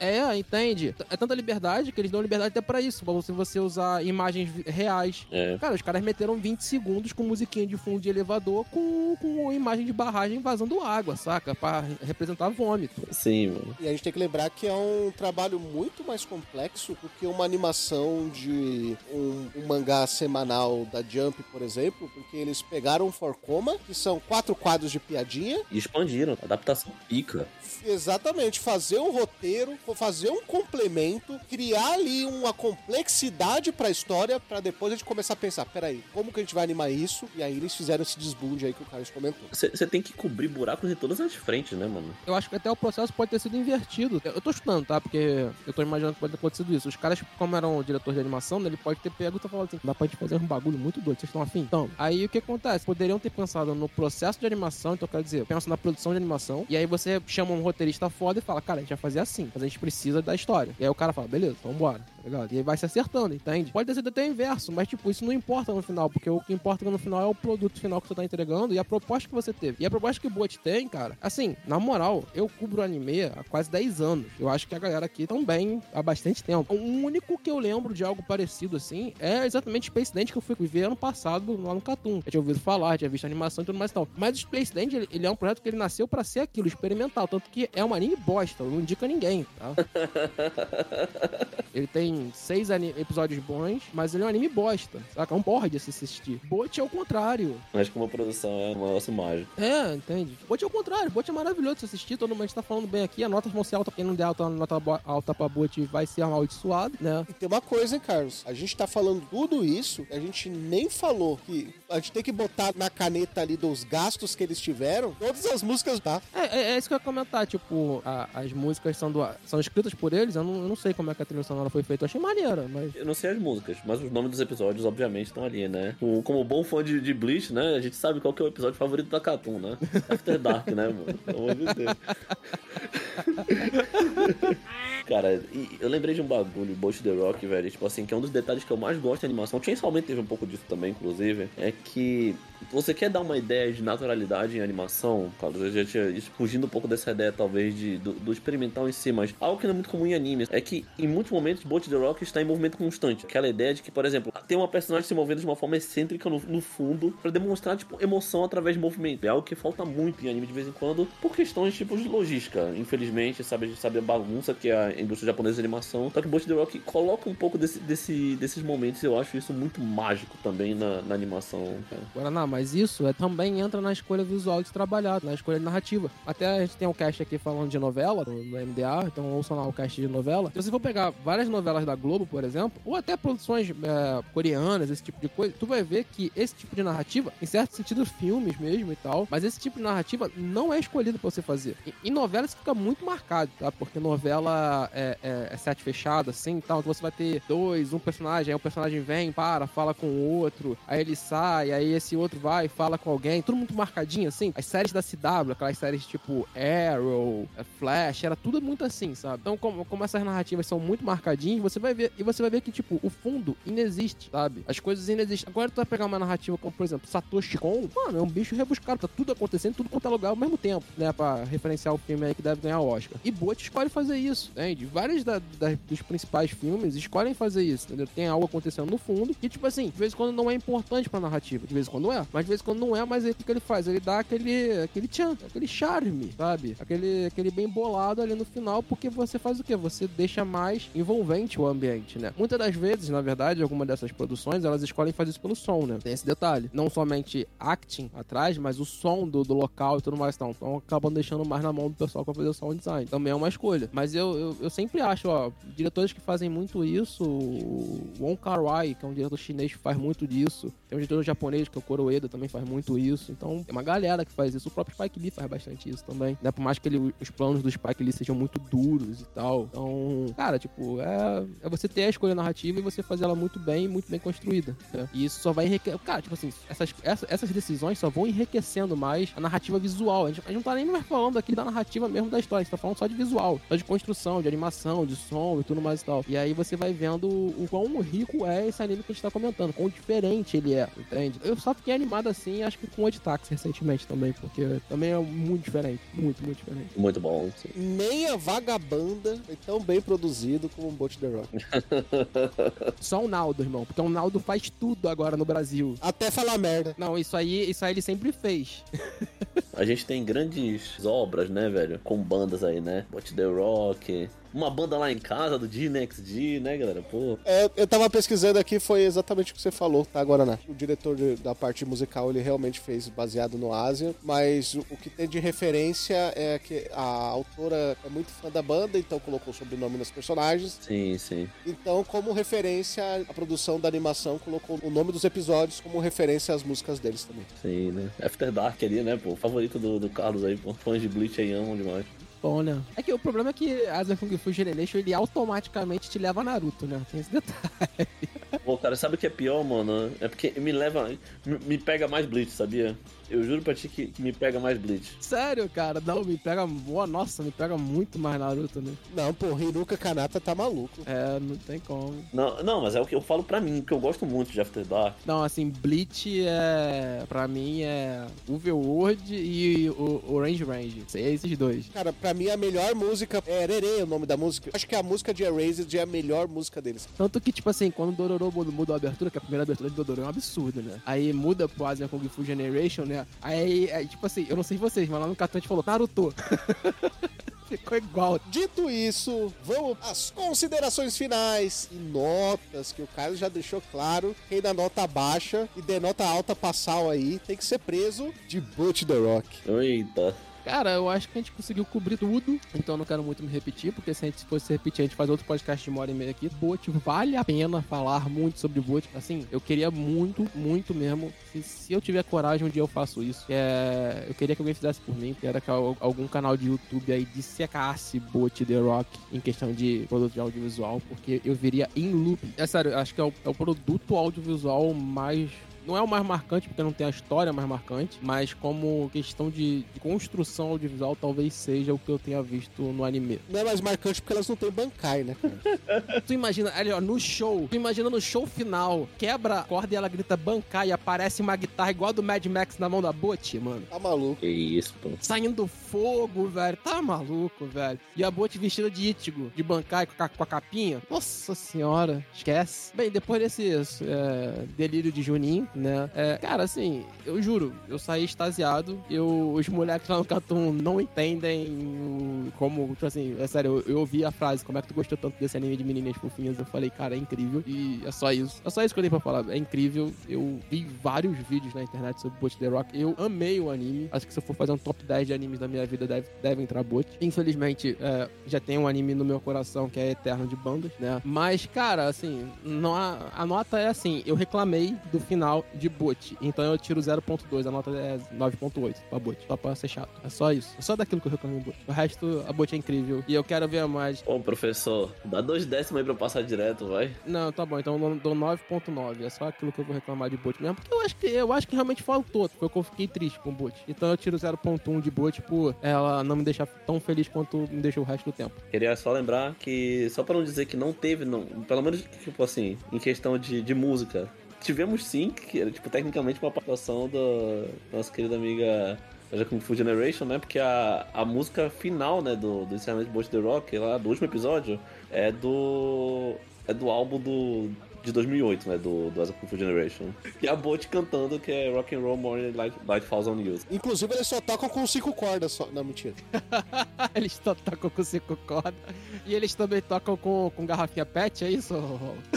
É, entende? É tanta liberdade que eles dão liberdade até pra isso, pra você, você usar imagens reais. É. Cara, os caras meteram 20 segundos com musiquinha de fundo de elevador com, com imagem de barragem vazando água, saca? Pra re- representar vômito. Sim, mano. E a gente tem que lembrar que é um trabalho muito mais complexo do que uma animação de um, um mangá semanal da Jump, por exemplo, porque eles pegaram Forcoma, que são quatro quadros de piadinha, E expandiram. Adaptação pica. exatamente, fazer um roteiro, fazer um complemento, criar ali uma complexidade pra história, pra depois a gente começar a pensar, peraí, como que a gente vai animar isso? E aí eles fizeram esse desbunde aí que o Carlos comentou. Você tem que cobrir buracos de todas as frentes, né, mano? Eu acho que até o processo pode ter sido invertido. Eu tô chutando, tá? Porque eu tô imaginando que pode ter acontecido isso. Os caras, como eram diretor de animação, né, ele pode ter pego e tá falando assim: dá pra gente fazer um bagulho muito doido, vocês estão afim? Então, aí o que acontece? Poderiam ter pensado no processo de animação, então quer dizer, pensa na produção de animação, e aí você chama um roteirista foda e fala: cara, gente vai fazer assim, mas a gente precisa da história. E aí o cara fala: beleza, vambora, tá ligado? E aí vai se acertando, entende? Pode ter sido até o inverso, mas tipo, isso não importa no final, porque o que importa no final é o produto final que você tá entregando e a proposta que você teve. E a proposta que o Boat tem, cara, assim, na moral, eu cubro anime há quase 10 anos. Eu acho que a galera aqui também há bastante tempo. O único que eu lembro de algo parecido assim é exatamente Space Dance que eu fui ver ano passado lá no Catum. Eu tinha ouvido falar, tinha visto animação e tudo mais e tal. Mas o Space Dance, ele, ele é um projeto que ele nasceu pra ser aquilo, experimental. Tanto que é um anime bosta, não indico a ninguém, tá? Ele tem seis episódios bons, mas ele é um anime bosta, saca? É um porra de se assistir. Bot é o contrário. Acho que uma produção é um negócio mágico. É, entende? Bot é o contrário. Bot é maravilhoso de se assistir. Todo mundo tá falando bem aqui. A nota vão ser alta. Quem não der alta, nota alta pra Bot vai ser amaldiçoado, né? E tem uma coisa, hein, Carlos? A gente tá falando tudo isso, a gente nem falou que a gente tem que botar na caneta ali dos gastos que eles tiveram, todas as músicas, tá? É, é, é isso que eu ia comentar. Tipo, a- as músicas são, do, são escritas por eles. Eu não, eu não sei como é que a trilha sonora foi feita. Eu achei maneira, mas. Eu não sei as músicas, mas os nomes dos episódios, obviamente, estão ali, né? O- como bom fã de, de Bleach, né? A gente sabe qual que é o episódio favorito da Cartoon, né? After Dark, né, mano? Pelo amor de Deus. Cara, eu lembrei de um bagulho, Bolt The Rock, velho. Tipo assim, que é um dos detalhes que eu mais gosto de animação. Chainsaw teve um pouco disso também, inclusive. É que você quer dar uma ideia de naturalidade em animação, Carlos? Eu já tinha fugindo um pouco dessa ideia, talvez, de, do, do experimental em si, mas algo que não é muito comum em animes é que, em muitos momentos, Bolt The Rock está em movimento constante. Aquela ideia de que, por exemplo, tem uma personagem se movendo de uma forma excêntrica no, no fundo pra demonstrar, tipo, emoção através de movimento. É algo que falta muito em anime de vez em quando, por questões, tipo, de logística. Infelizmente, sabe, sabe a bagunça que é indústria japonesa de animação. Só que Bolt The Rock coloca um pouco desse, desse, desses momentos eu acho isso muito mágico também na, na animação, cara. Guaraná, mas isso é, também entra na escolha visual de trabalhar, na escolha narrativa. Até a gente tem um cast aqui falando de novela, no, no MDA, então ouçam lá o cast de novela. Se você for pegar várias novelas da Globo, por exemplo, ou até produções é, coreanas, esse tipo de coisa, tu vai ver que esse tipo de narrativa, em certo sentido, filmes mesmo e tal, mas esse tipo de narrativa não é escolhido pra você fazer. Em novela isso fica muito marcado, tá? Porque novela é, é, é set fechado, assim, então você vai ter dois, um personagem, aí o personagem vem, para, fala com o outro, aí ele sai, aí esse outro vai, fala com alguém, tudo muito marcadinho, assim. As séries da CW, aquelas séries tipo Arrow, é, Flash, era tudo muito assim, sabe? Então, como, como essas narrativas são muito marcadinhas, você vai ver, e você vai ver que, tipo, o fundo inexiste, sabe? As coisas inexistem. Agora tu vai pegar uma narrativa como, por exemplo, Satoshi Kon, mano, é um bicho rebuscado, tá tudo acontecendo, tudo quanto é lugar ao mesmo tempo, né? Pra referenciar o filme aí que deve ganhar o Oscar. E Boat escolhe fazer isso, entende? Vários da, da- dos principais filmes escolhem fazer isso, entendeu? Tem algo acontecendo no fundo, que, tipo assim, de vez em quando não é importante pra narrativa, de vez em quando é, mas de vez em quando não é, mas aí o que, que ele faz? Ele dá aquele, aquele tchan, aquele charme, sabe? Aquele, aquele bem bolado ali no final, porque você faz o quê? Você deixa mais envolvente o ambiente, né? Muitas das vezes, na verdade, alguma dessas produções, elas escolhem fazer isso pelo som, né? Tem esse detalhe. Não somente acting atrás, mas o som do, do local e tudo mais, então. Então acabam deixando mais na mão do pessoal pra fazer o sound design. Também é uma escolha. Mas eu, eu, eu sempre acho, ó, diretores que fazem muito isso, o Wong Kar-wai, que é um diretor chinês que faz muito disso. Tem um diretor japonês, que é o Koroeda, também faz muito isso. Então, tem uma galera que faz isso. O próprio Spike Lee faz bastante isso também. Né? Por mais que ele, os planos do Spike Lee sejam muito duros e tal. Então, cara, tipo, é, é você ter a escolha narrativa e você fazer ela muito bem, muito bem construída. né? E isso só vai enriquecer. Cara, tipo assim, essas, essa- essas decisões só vão enriquecendo mais a narrativa visual. A gente, a gente não tá nem mais falando aqui da narrativa mesmo da história, a gente tá falando só de visual, só de construção, de de animação, de som e tudo mais e tal. E aí você vai vendo o quão rico é esse anime que a gente tá comentando, quão diferente ele é, entende? Eu só fiquei animado assim, acho que com o Editax recentemente também, porque também é muito diferente, muito, muito diferente. Muito bom. sim. Nem a Vagabanda foi tão bem produzido como o Boat the Rock. Só o Naldo, irmão, porque o Naldo faz tudo agora no Brasil. Até falar merda. Não, isso aí, isso aí ele sempre fez. A gente tem grandes obras, né, velho? Com bandas aí, né? Watch the Rock. Uma banda lá em casa do D-Next-D, né, galera? Pô. É, eu tava pesquisando aqui, foi exatamente o que você falou, tá, Guaraná? O diretor de- da parte musical, ele realmente fez baseado no Ásia, mas o, o que tem de referência é que a autora é muito fã da banda, então colocou o sobrenome nos personagens. Sim, sim. Então, como referência à produção da animação, colocou o nome dos episódios como referência às músicas deles também. Sim, né? After Dark ali, né, pô? Favorito do, do Carlos aí, pô. Fãs de Bleach aí amam demais. Bom, né? É que o problema é que Asa Kung Fu Generation, ele automaticamente te leva a Naruto, né? Tem esse detalhe. Pô, cara, sabe o que é pior, mano? É porque me leva. Me, me pega mais Bleach, sabia? Eu juro pra ti que, que me pega mais Bleach. Sério, cara, não, me pega. Boa, nossa, me pega muito mais Naruto, né? Não, pô, Hiruka Kanata tá maluco. É, não tem como. Não, não, mas é o que eu falo pra mim, porque eu gosto muito de After Dark. Não, assim, Bleach é. Pra mim é. Overworld e o Orange Range. É esses dois. Cara, pra mim a melhor música é Erere, o nome da música. Acho que a música de Erased é a melhor música deles. Tanto que, tipo assim, quando o Dororo muda- muda a abertura, que a primeira abertura de Dororo é um absurdo, né? Aí muda pro Asian Kung Fu Generation, né? Aí, aí, tipo assim, eu não sei vocês, mas lá no cartão a gente falou Naruto. Ficou igual. Dito isso, vamos às considerações finais e notas, que o Carlos já deixou claro. Quem dá nota baixa e der nota alta passal aí tem que ser preso de Butch the Rock. Eita. Cara, eu acho que a gente conseguiu cobrir tudo, então não quero muito me repetir, porque se a gente fosse repetir, a gente faz outro podcast de uma hora e meia aqui. Bot, vale a pena falar muito sobre Bot. Assim, eu queria muito, muito mesmo. Se, se eu tiver coragem, um dia eu faço isso. É, eu queria que alguém fizesse por mim, que era que al- algum canal de YouTube aí dissecasse Bot The Rock em questão de produto de audiovisual, porque eu viria em loop. É sério, acho que é o, é o produto audiovisual mais não é o mais marcante, porque não tem a história mais marcante, mas como questão de, de construção audiovisual, talvez seja o que eu tenha visto no anime. Não é mais marcante porque elas não têm Bankai, né, cara? Tu imagina, ali ó, no show, tu imagina no show final, quebra a corda e ela grita bancar e aparece uma guitarra igual a do Mad Max na mão da Bot, mano. Tá maluco. Que isso, pô. Saindo fogo, velho. Tá maluco, velho. E a Bot vestida de Ichigo, de Bankai com a, com a capinha. Nossa senhora, esquece. Bem, depois desse é, delírio de Juninho, né? É, cara, assim, eu juro, eu saí extasiado. Eu, os moleques lá no Cartoon não entendem como, tipo assim, é sério, eu, eu ouvi a frase, como é que tu gostou tanto desse anime de meninas fofinhas? Eu falei, cara, é incrível. E é só isso. É só isso que eu tenho pra falar. É incrível. Eu vi vários vídeos na internet sobre Bot The Rock. Eu amei o anime. Acho que se eu for fazer um top 10 de animes da minha vida, deve, deve entrar Bot. Infelizmente, é, já tem um anime no meu coração que é Eterno de Bandas, né? Mas, cara, assim, não há- a nota é assim, eu reclamei do final de Bot. Então eu tiro 0.2, a nota é 9.8 pra Bot. Só pra ser chato. É só isso. É só daquilo que eu reclamei em Bot. O resto, a Bot é incrível. E eu quero ver mais. Ô, professor, dá dois décimos aí pra eu passar direto, vai. Não, tá bom, então eu dou 9.9. É só aquilo que eu vou reclamar de bot mesmo. Porque eu acho que eu acho que realmente faltou. Foi que eu fiquei triste com o bot. Então eu tiro 0.1 de bot por ela não me deixar tão feliz quanto me deixou o resto do tempo. Queria só lembrar que, só pra não dizer que não teve, não, pelo menos, tipo assim, em questão de, de música, tivemos sim, que era, tipo, tecnicamente uma participação da nossa querida amiga da Kung Fu Generation, né? Porque a, a música final, né, do, do encerramento de Boat the Rock, lá do último episódio, é do. é do álbum do. De 2008, né? Do, do Asa Kung Fu Generation. E a Boat cantando que é Rock and Roll Morning Light, Light Falls on You. Inclusive, eles só tocam com cinco cordas só. Não, mentira. eles to- tocam com cinco cordas. E eles também tocam com, com garrafinha pet, é isso?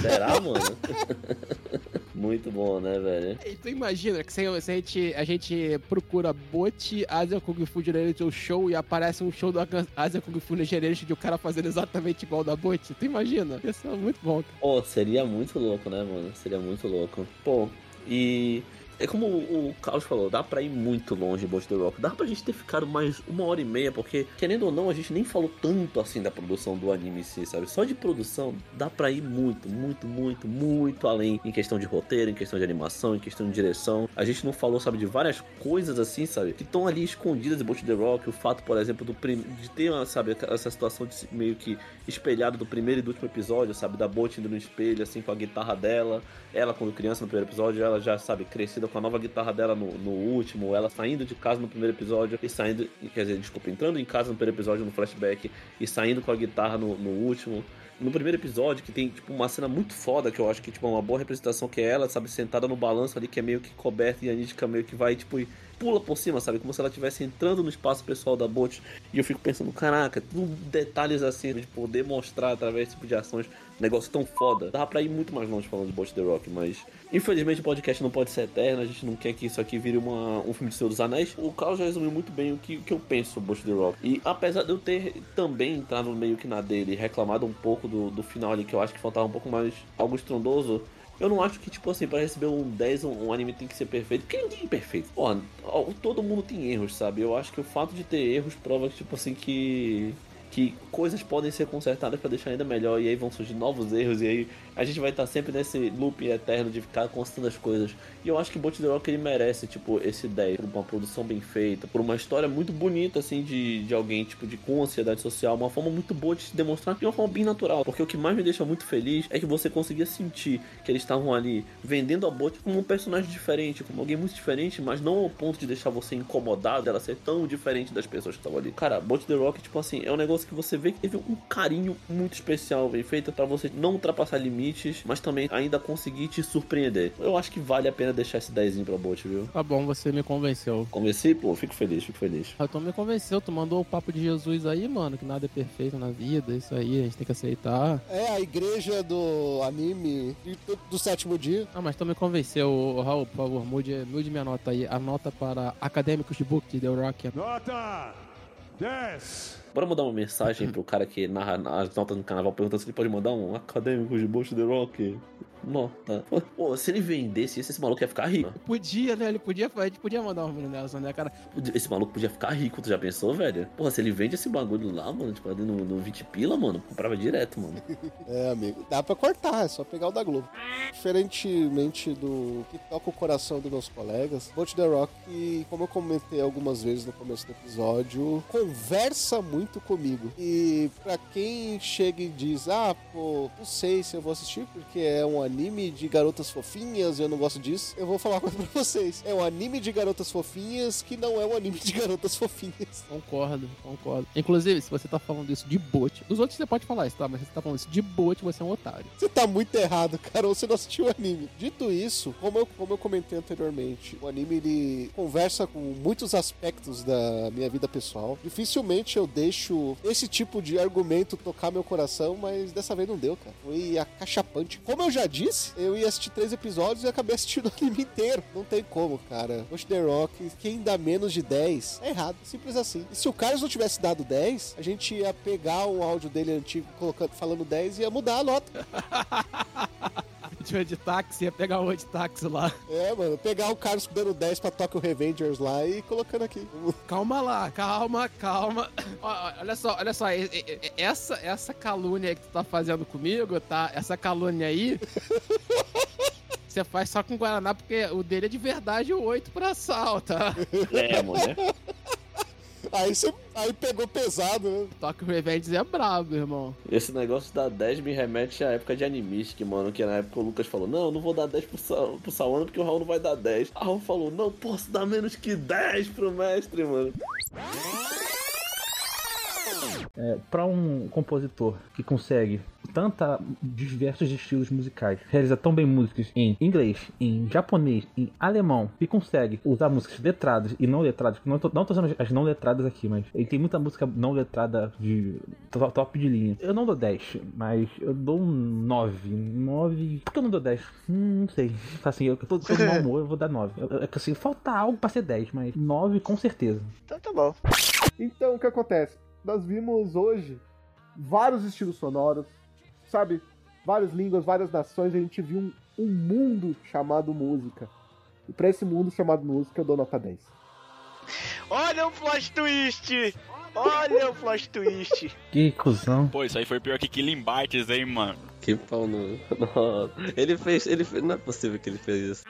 Será, mano? Muito bom, né, velho? E tu imagina que se, a, gente, a gente procura bot Asia Kung Fu Generation Show e aparece um show do Asia Kung Fu Generation de o cara fazendo exatamente igual da bot? Tu imagina? Isso é muito bom. Pô, seria muito louco, né, mano? Seria muito louco. Pô, e É como o Carlos falou, dá pra ir muito longe em Bolt The Rock. Dá pra gente ter ficado mais uma hora e meia, porque, querendo ou não, a gente nem falou tanto assim da produção do anime em si, sabe? Só de produção dá pra ir muito, muito, muito, muito além em questão de roteiro, em questão de animação, em questão de direção. A gente não falou, sabe, de várias coisas assim, sabe? Que estão ali escondidas em Bolt The Rock. O fato, por exemplo, do prim... de ter, sabe, essa situação de meio que espelhado do primeiro e do último episódio, sabe? Da Bolt indo no espelho, assim, com a guitarra dela. Ela, quando criança, no primeiro episódio, ela já, sabe, crescida com a nova guitarra dela no, no último. Ela saindo de casa no primeiro episódio e saindo, quer dizer, desculpa, entrando em casa no primeiro episódio, no flashback, e saindo com a guitarra no, no último. No primeiro episódio, que tem, tipo, uma cena muito foda, que eu acho que, tipo, é uma boa representação, que é ela, sabe, sentada no balanço ali, que é meio que coberta, e a Nítica meio que vai, tipo, pula por cima, sabe? Como se ela estivesse entrando no espaço pessoal da Bot. E eu fico pensando, caraca, detalhes assim, de poder mostrar através desse tipo de ações, negócio tão foda. Dá pra ir muito mais longe falando de Bot The Rock, mas infelizmente o podcast não pode ser eterno, a gente não quer que isso aqui vire uma, um filme de Senhor dos Anéis. O Carlos já resumiu muito bem o que, o que eu penso sobre Bot The Rock. E apesar de eu ter também entrado meio que na dele reclamado um pouco do, do final ali, que eu acho que faltava um pouco mais algo estrondoso, eu não acho que, tipo assim, pra receber um 10, um, um anime tem que ser perfeito. Porque ninguém é perfeito. Pô, todo mundo tem erros, sabe? Eu acho que o fato de ter erros prova que, tipo assim, que. Que coisas podem ser consertadas pra deixar ainda melhor. E aí vão surgir novos erros. E aí a gente vai estar sempre nesse loop eterno de ficar constando as coisas. E eu acho que Bolt The Rock ele merece, tipo, esse 10 por uma produção bem feita, por uma história muito bonita, assim, de, de alguém, tipo, de com ansiedade social, uma forma muito boa de se demonstrar de uma forma bem natural. Porque o que mais me deixa muito feliz é que você conseguia sentir que eles estavam ali vendendo a Bolt como um personagem diferente, como alguém muito diferente, mas não ao ponto de deixar você incomodado dela ser tão diferente das pessoas que estavam ali. Cara, Bolt The Rock, tipo assim, é um negócio que você vê que teve um carinho muito especial, bem feito pra você não ultrapassar limites, mas também ainda conseguir te surpreender. Eu acho que vale a pena deixar esse 10 pra Bolt, viu? Tá bom, você me convenceu. Convenci? Pô, fico feliz, fico feliz. Ah, Tu me convenceu, tu mandou o papo de Jesus aí, mano, que nada é perfeito na vida, isso aí, a gente tem que aceitar. É a igreja do anime do, sétimo dia. Ah, mas tu me convenceu, Raul, por favor, mude, mude minha nota aí. A nota para acadêmicos de book de The Rock Nota 10. Bora mandar uma mensagem pro cara que narra as notas no carnaval perguntando se ele pode mandar um acadêmico de Bolt The Rock. Nota. Pô, se ele vendesse isso, esse maluco ia ficar rico. Podia, né? Ele podia, a gente podia mandar um menino dessa, né, cara? Esse maluco podia ficar rico, tu já pensou, velho? Porra, se ele vende esse bagulho lá, mano, tipo, ali no, no 20 pila, mano, comprava direto, mano. É, amigo. Dá pra cortar, é só pegar o da Globo. Diferentemente do que toca o coração dos meus colegas, Bolt The Rock, como eu comentei algumas vezes no começo do episódio, conversa muito comigo. E pra quem chega e diz, ah, pô, não sei se eu vou assistir porque é um anime de garotas fofinhas e eu não gosto disso, eu vou falar uma coisa pra vocês. É um anime de garotas fofinhas que não é um anime de garotas fofinhas. Concordo, concordo. Inclusive, se você tá falando isso de bot, os outros você pode falar isso, tá? Mas se você tá falando isso de bot, você é um otário. Você tá muito errado, cara, ou você não assistiu o anime. Dito isso, como eu, como eu comentei anteriormente, o anime ele conversa com muitos aspectos da minha vida pessoal. Dificilmente eu deixo esse tipo de argumento tocar meu coração, mas dessa vez não deu, cara. Foi acachapante. Como eu já disse, eu ia assistir três episódios e acabei assistindo o anime inteiro. Não tem como, cara. Push The Rock, quem dá menos de 10 é errado. Simples assim. E se o Carlos não tivesse dado 10, a gente ia pegar o áudio dele antigo colocando, falando 10 e ia mudar a nota. Tiver de táxi, ia pegar o de táxi lá. É, mano, pegar o Carlos dando 10 pra Tokyo Revengers lá e colocando aqui. Calma lá, calma, calma. Olha só, olha só, essa, essa calúnia que tu tá fazendo comigo, tá? Essa calúnia aí. Você faz só com Guaraná, porque o dele é de verdade o 8 pra sal, tá? É, mano, né? Aí você aí pegou pesado, né? Tokyo Revenge é brabo, irmão. Esse negócio da 10 me remete à época de Animistic, mano. Que na época o Lucas falou: Não, eu não vou dar 10 pro, Sa pro Sawana porque o Raul não vai dar 10. A Raul falou: Não posso dar menos que 10 pro mestre, mano. É, para um compositor que consegue tanta diversos estilos musicais, realiza tão bem músicas em inglês, em japonês, em alemão, e consegue usar músicas letradas e não letradas, não tô, não tô usando as não letradas aqui, mas ele tem muita música não letrada de to- top de linha. Eu não dou 10, mas eu dou um 9. 9. Por que eu não dou 10? Hum, não sei. Assim, eu tô, tô de mau humor, eu vou dar 9. Eu- eu- É que assim, falta algo pra ser 10, mas 9 com certeza. Então tá bom. Então, o que acontece? Nós vimos hoje vários estilos sonoros, sabe? Várias línguas, várias nações, a gente viu um, um mundo chamado música. E pra esse mundo chamado música eu dou nota 10. Olha o plot twist! Olha o plot twist! Que cuzão. Pô, isso aí foi pior que Killing Bites, hein, mano. Que pau no. Nossa. Ele fez, ele fez. Não é possível que ele fez isso.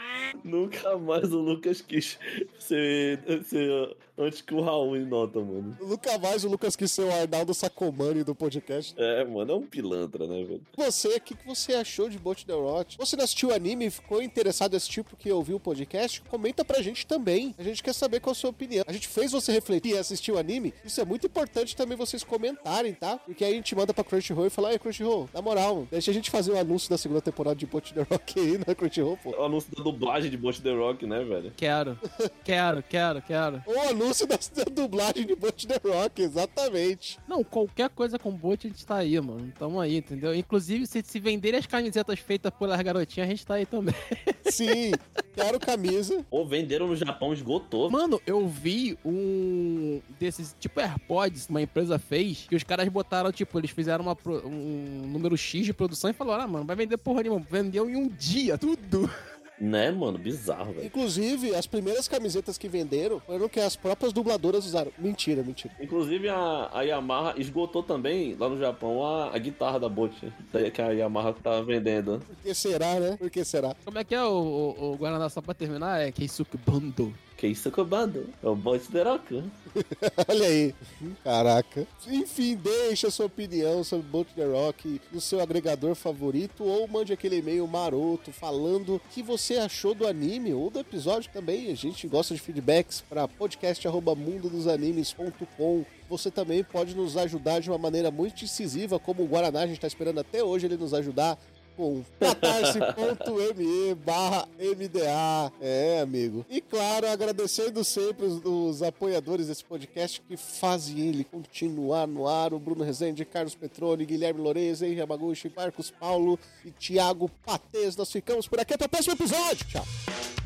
Nunca mais o Lucas quis ser, ser antes que o Raul em nota, mano. Nunca mais o Lucas quis ser o Arnaldo Sacomani do podcast. É, mano, é um pilantra, né, velho? Você, o que, que você achou de Bolt the Rot? Você não assistiu o anime e ficou interessado em assistir porque ouviu o podcast? Comenta pra gente também. A gente quer saber qual a sua opinião. A gente fez você refletir e assistir o anime. Isso é muito importante também vocês comentarem, tá? Porque aí a gente manda pra Crunchyroll e fala, aí Crunchyroll, na moral, deixa a gente fazer o anúncio da segunda temporada de Bolt the Rock aí na Crunchyroll, pô. O anúncio da dublagem de Bolt The Rock, né, velho? Quero, quero, quero, quero. O anúncio da, da dublagem de Bolt the Rock, exatamente. Não, qualquer coisa com bot a gente tá aí, mano. Tamo aí, entendeu? Inclusive, se, se venderem as camisetas feitas pelas garotinhas, a gente tá aí também. Sim, quero camisa. Ou venderam no Japão, esgotou. Mano, eu vi um desses, tipo AirPods, que uma empresa fez, que os caras botaram, tipo, eles fizeram uma um número X de produção e falaram, ah, mano, vai vender porra nenhuma. Vendeu em um dia, tudo. Né, mano? Bizarro, velho. Inclusive, as primeiras camisetas que venderam foram que as próprias dubladoras usaram. Mentira, mentira. Inclusive a, a Yamaha esgotou também lá no Japão a, a guitarra da Bolt, daí que a Yamaha tá vendendo. Por que será, né? Por que será? Como é que é o, o, o Guaraná, só pra terminar? É Keisuke Bando. Que isso? É o Bolt The Rock. Olha aí. Caraca. Enfim, deixa sua opinião sobre Bolt the Rock no seu agregador favorito ou mande aquele e-mail maroto falando o que você achou do anime ou do episódio também. A gente gosta de feedbacks para podcast@mundodosanimes.com. Você também pode nos ajudar de uma maneira muito incisiva, como o Guaraná, a gente está esperando até hoje ele nos ajudar com catarse.me barra MDA. É, amigo. E claro, agradecendo sempre os, os apoiadores desse podcast que fazem ele continuar no ar. O Bruno Rezende, Carlos Petroni, Guilherme Lourenço, Henri Yamaguchi, Marcos Paulo e Thiago Patês. Nós ficamos por aqui. Até o próximo episódio. Tchau.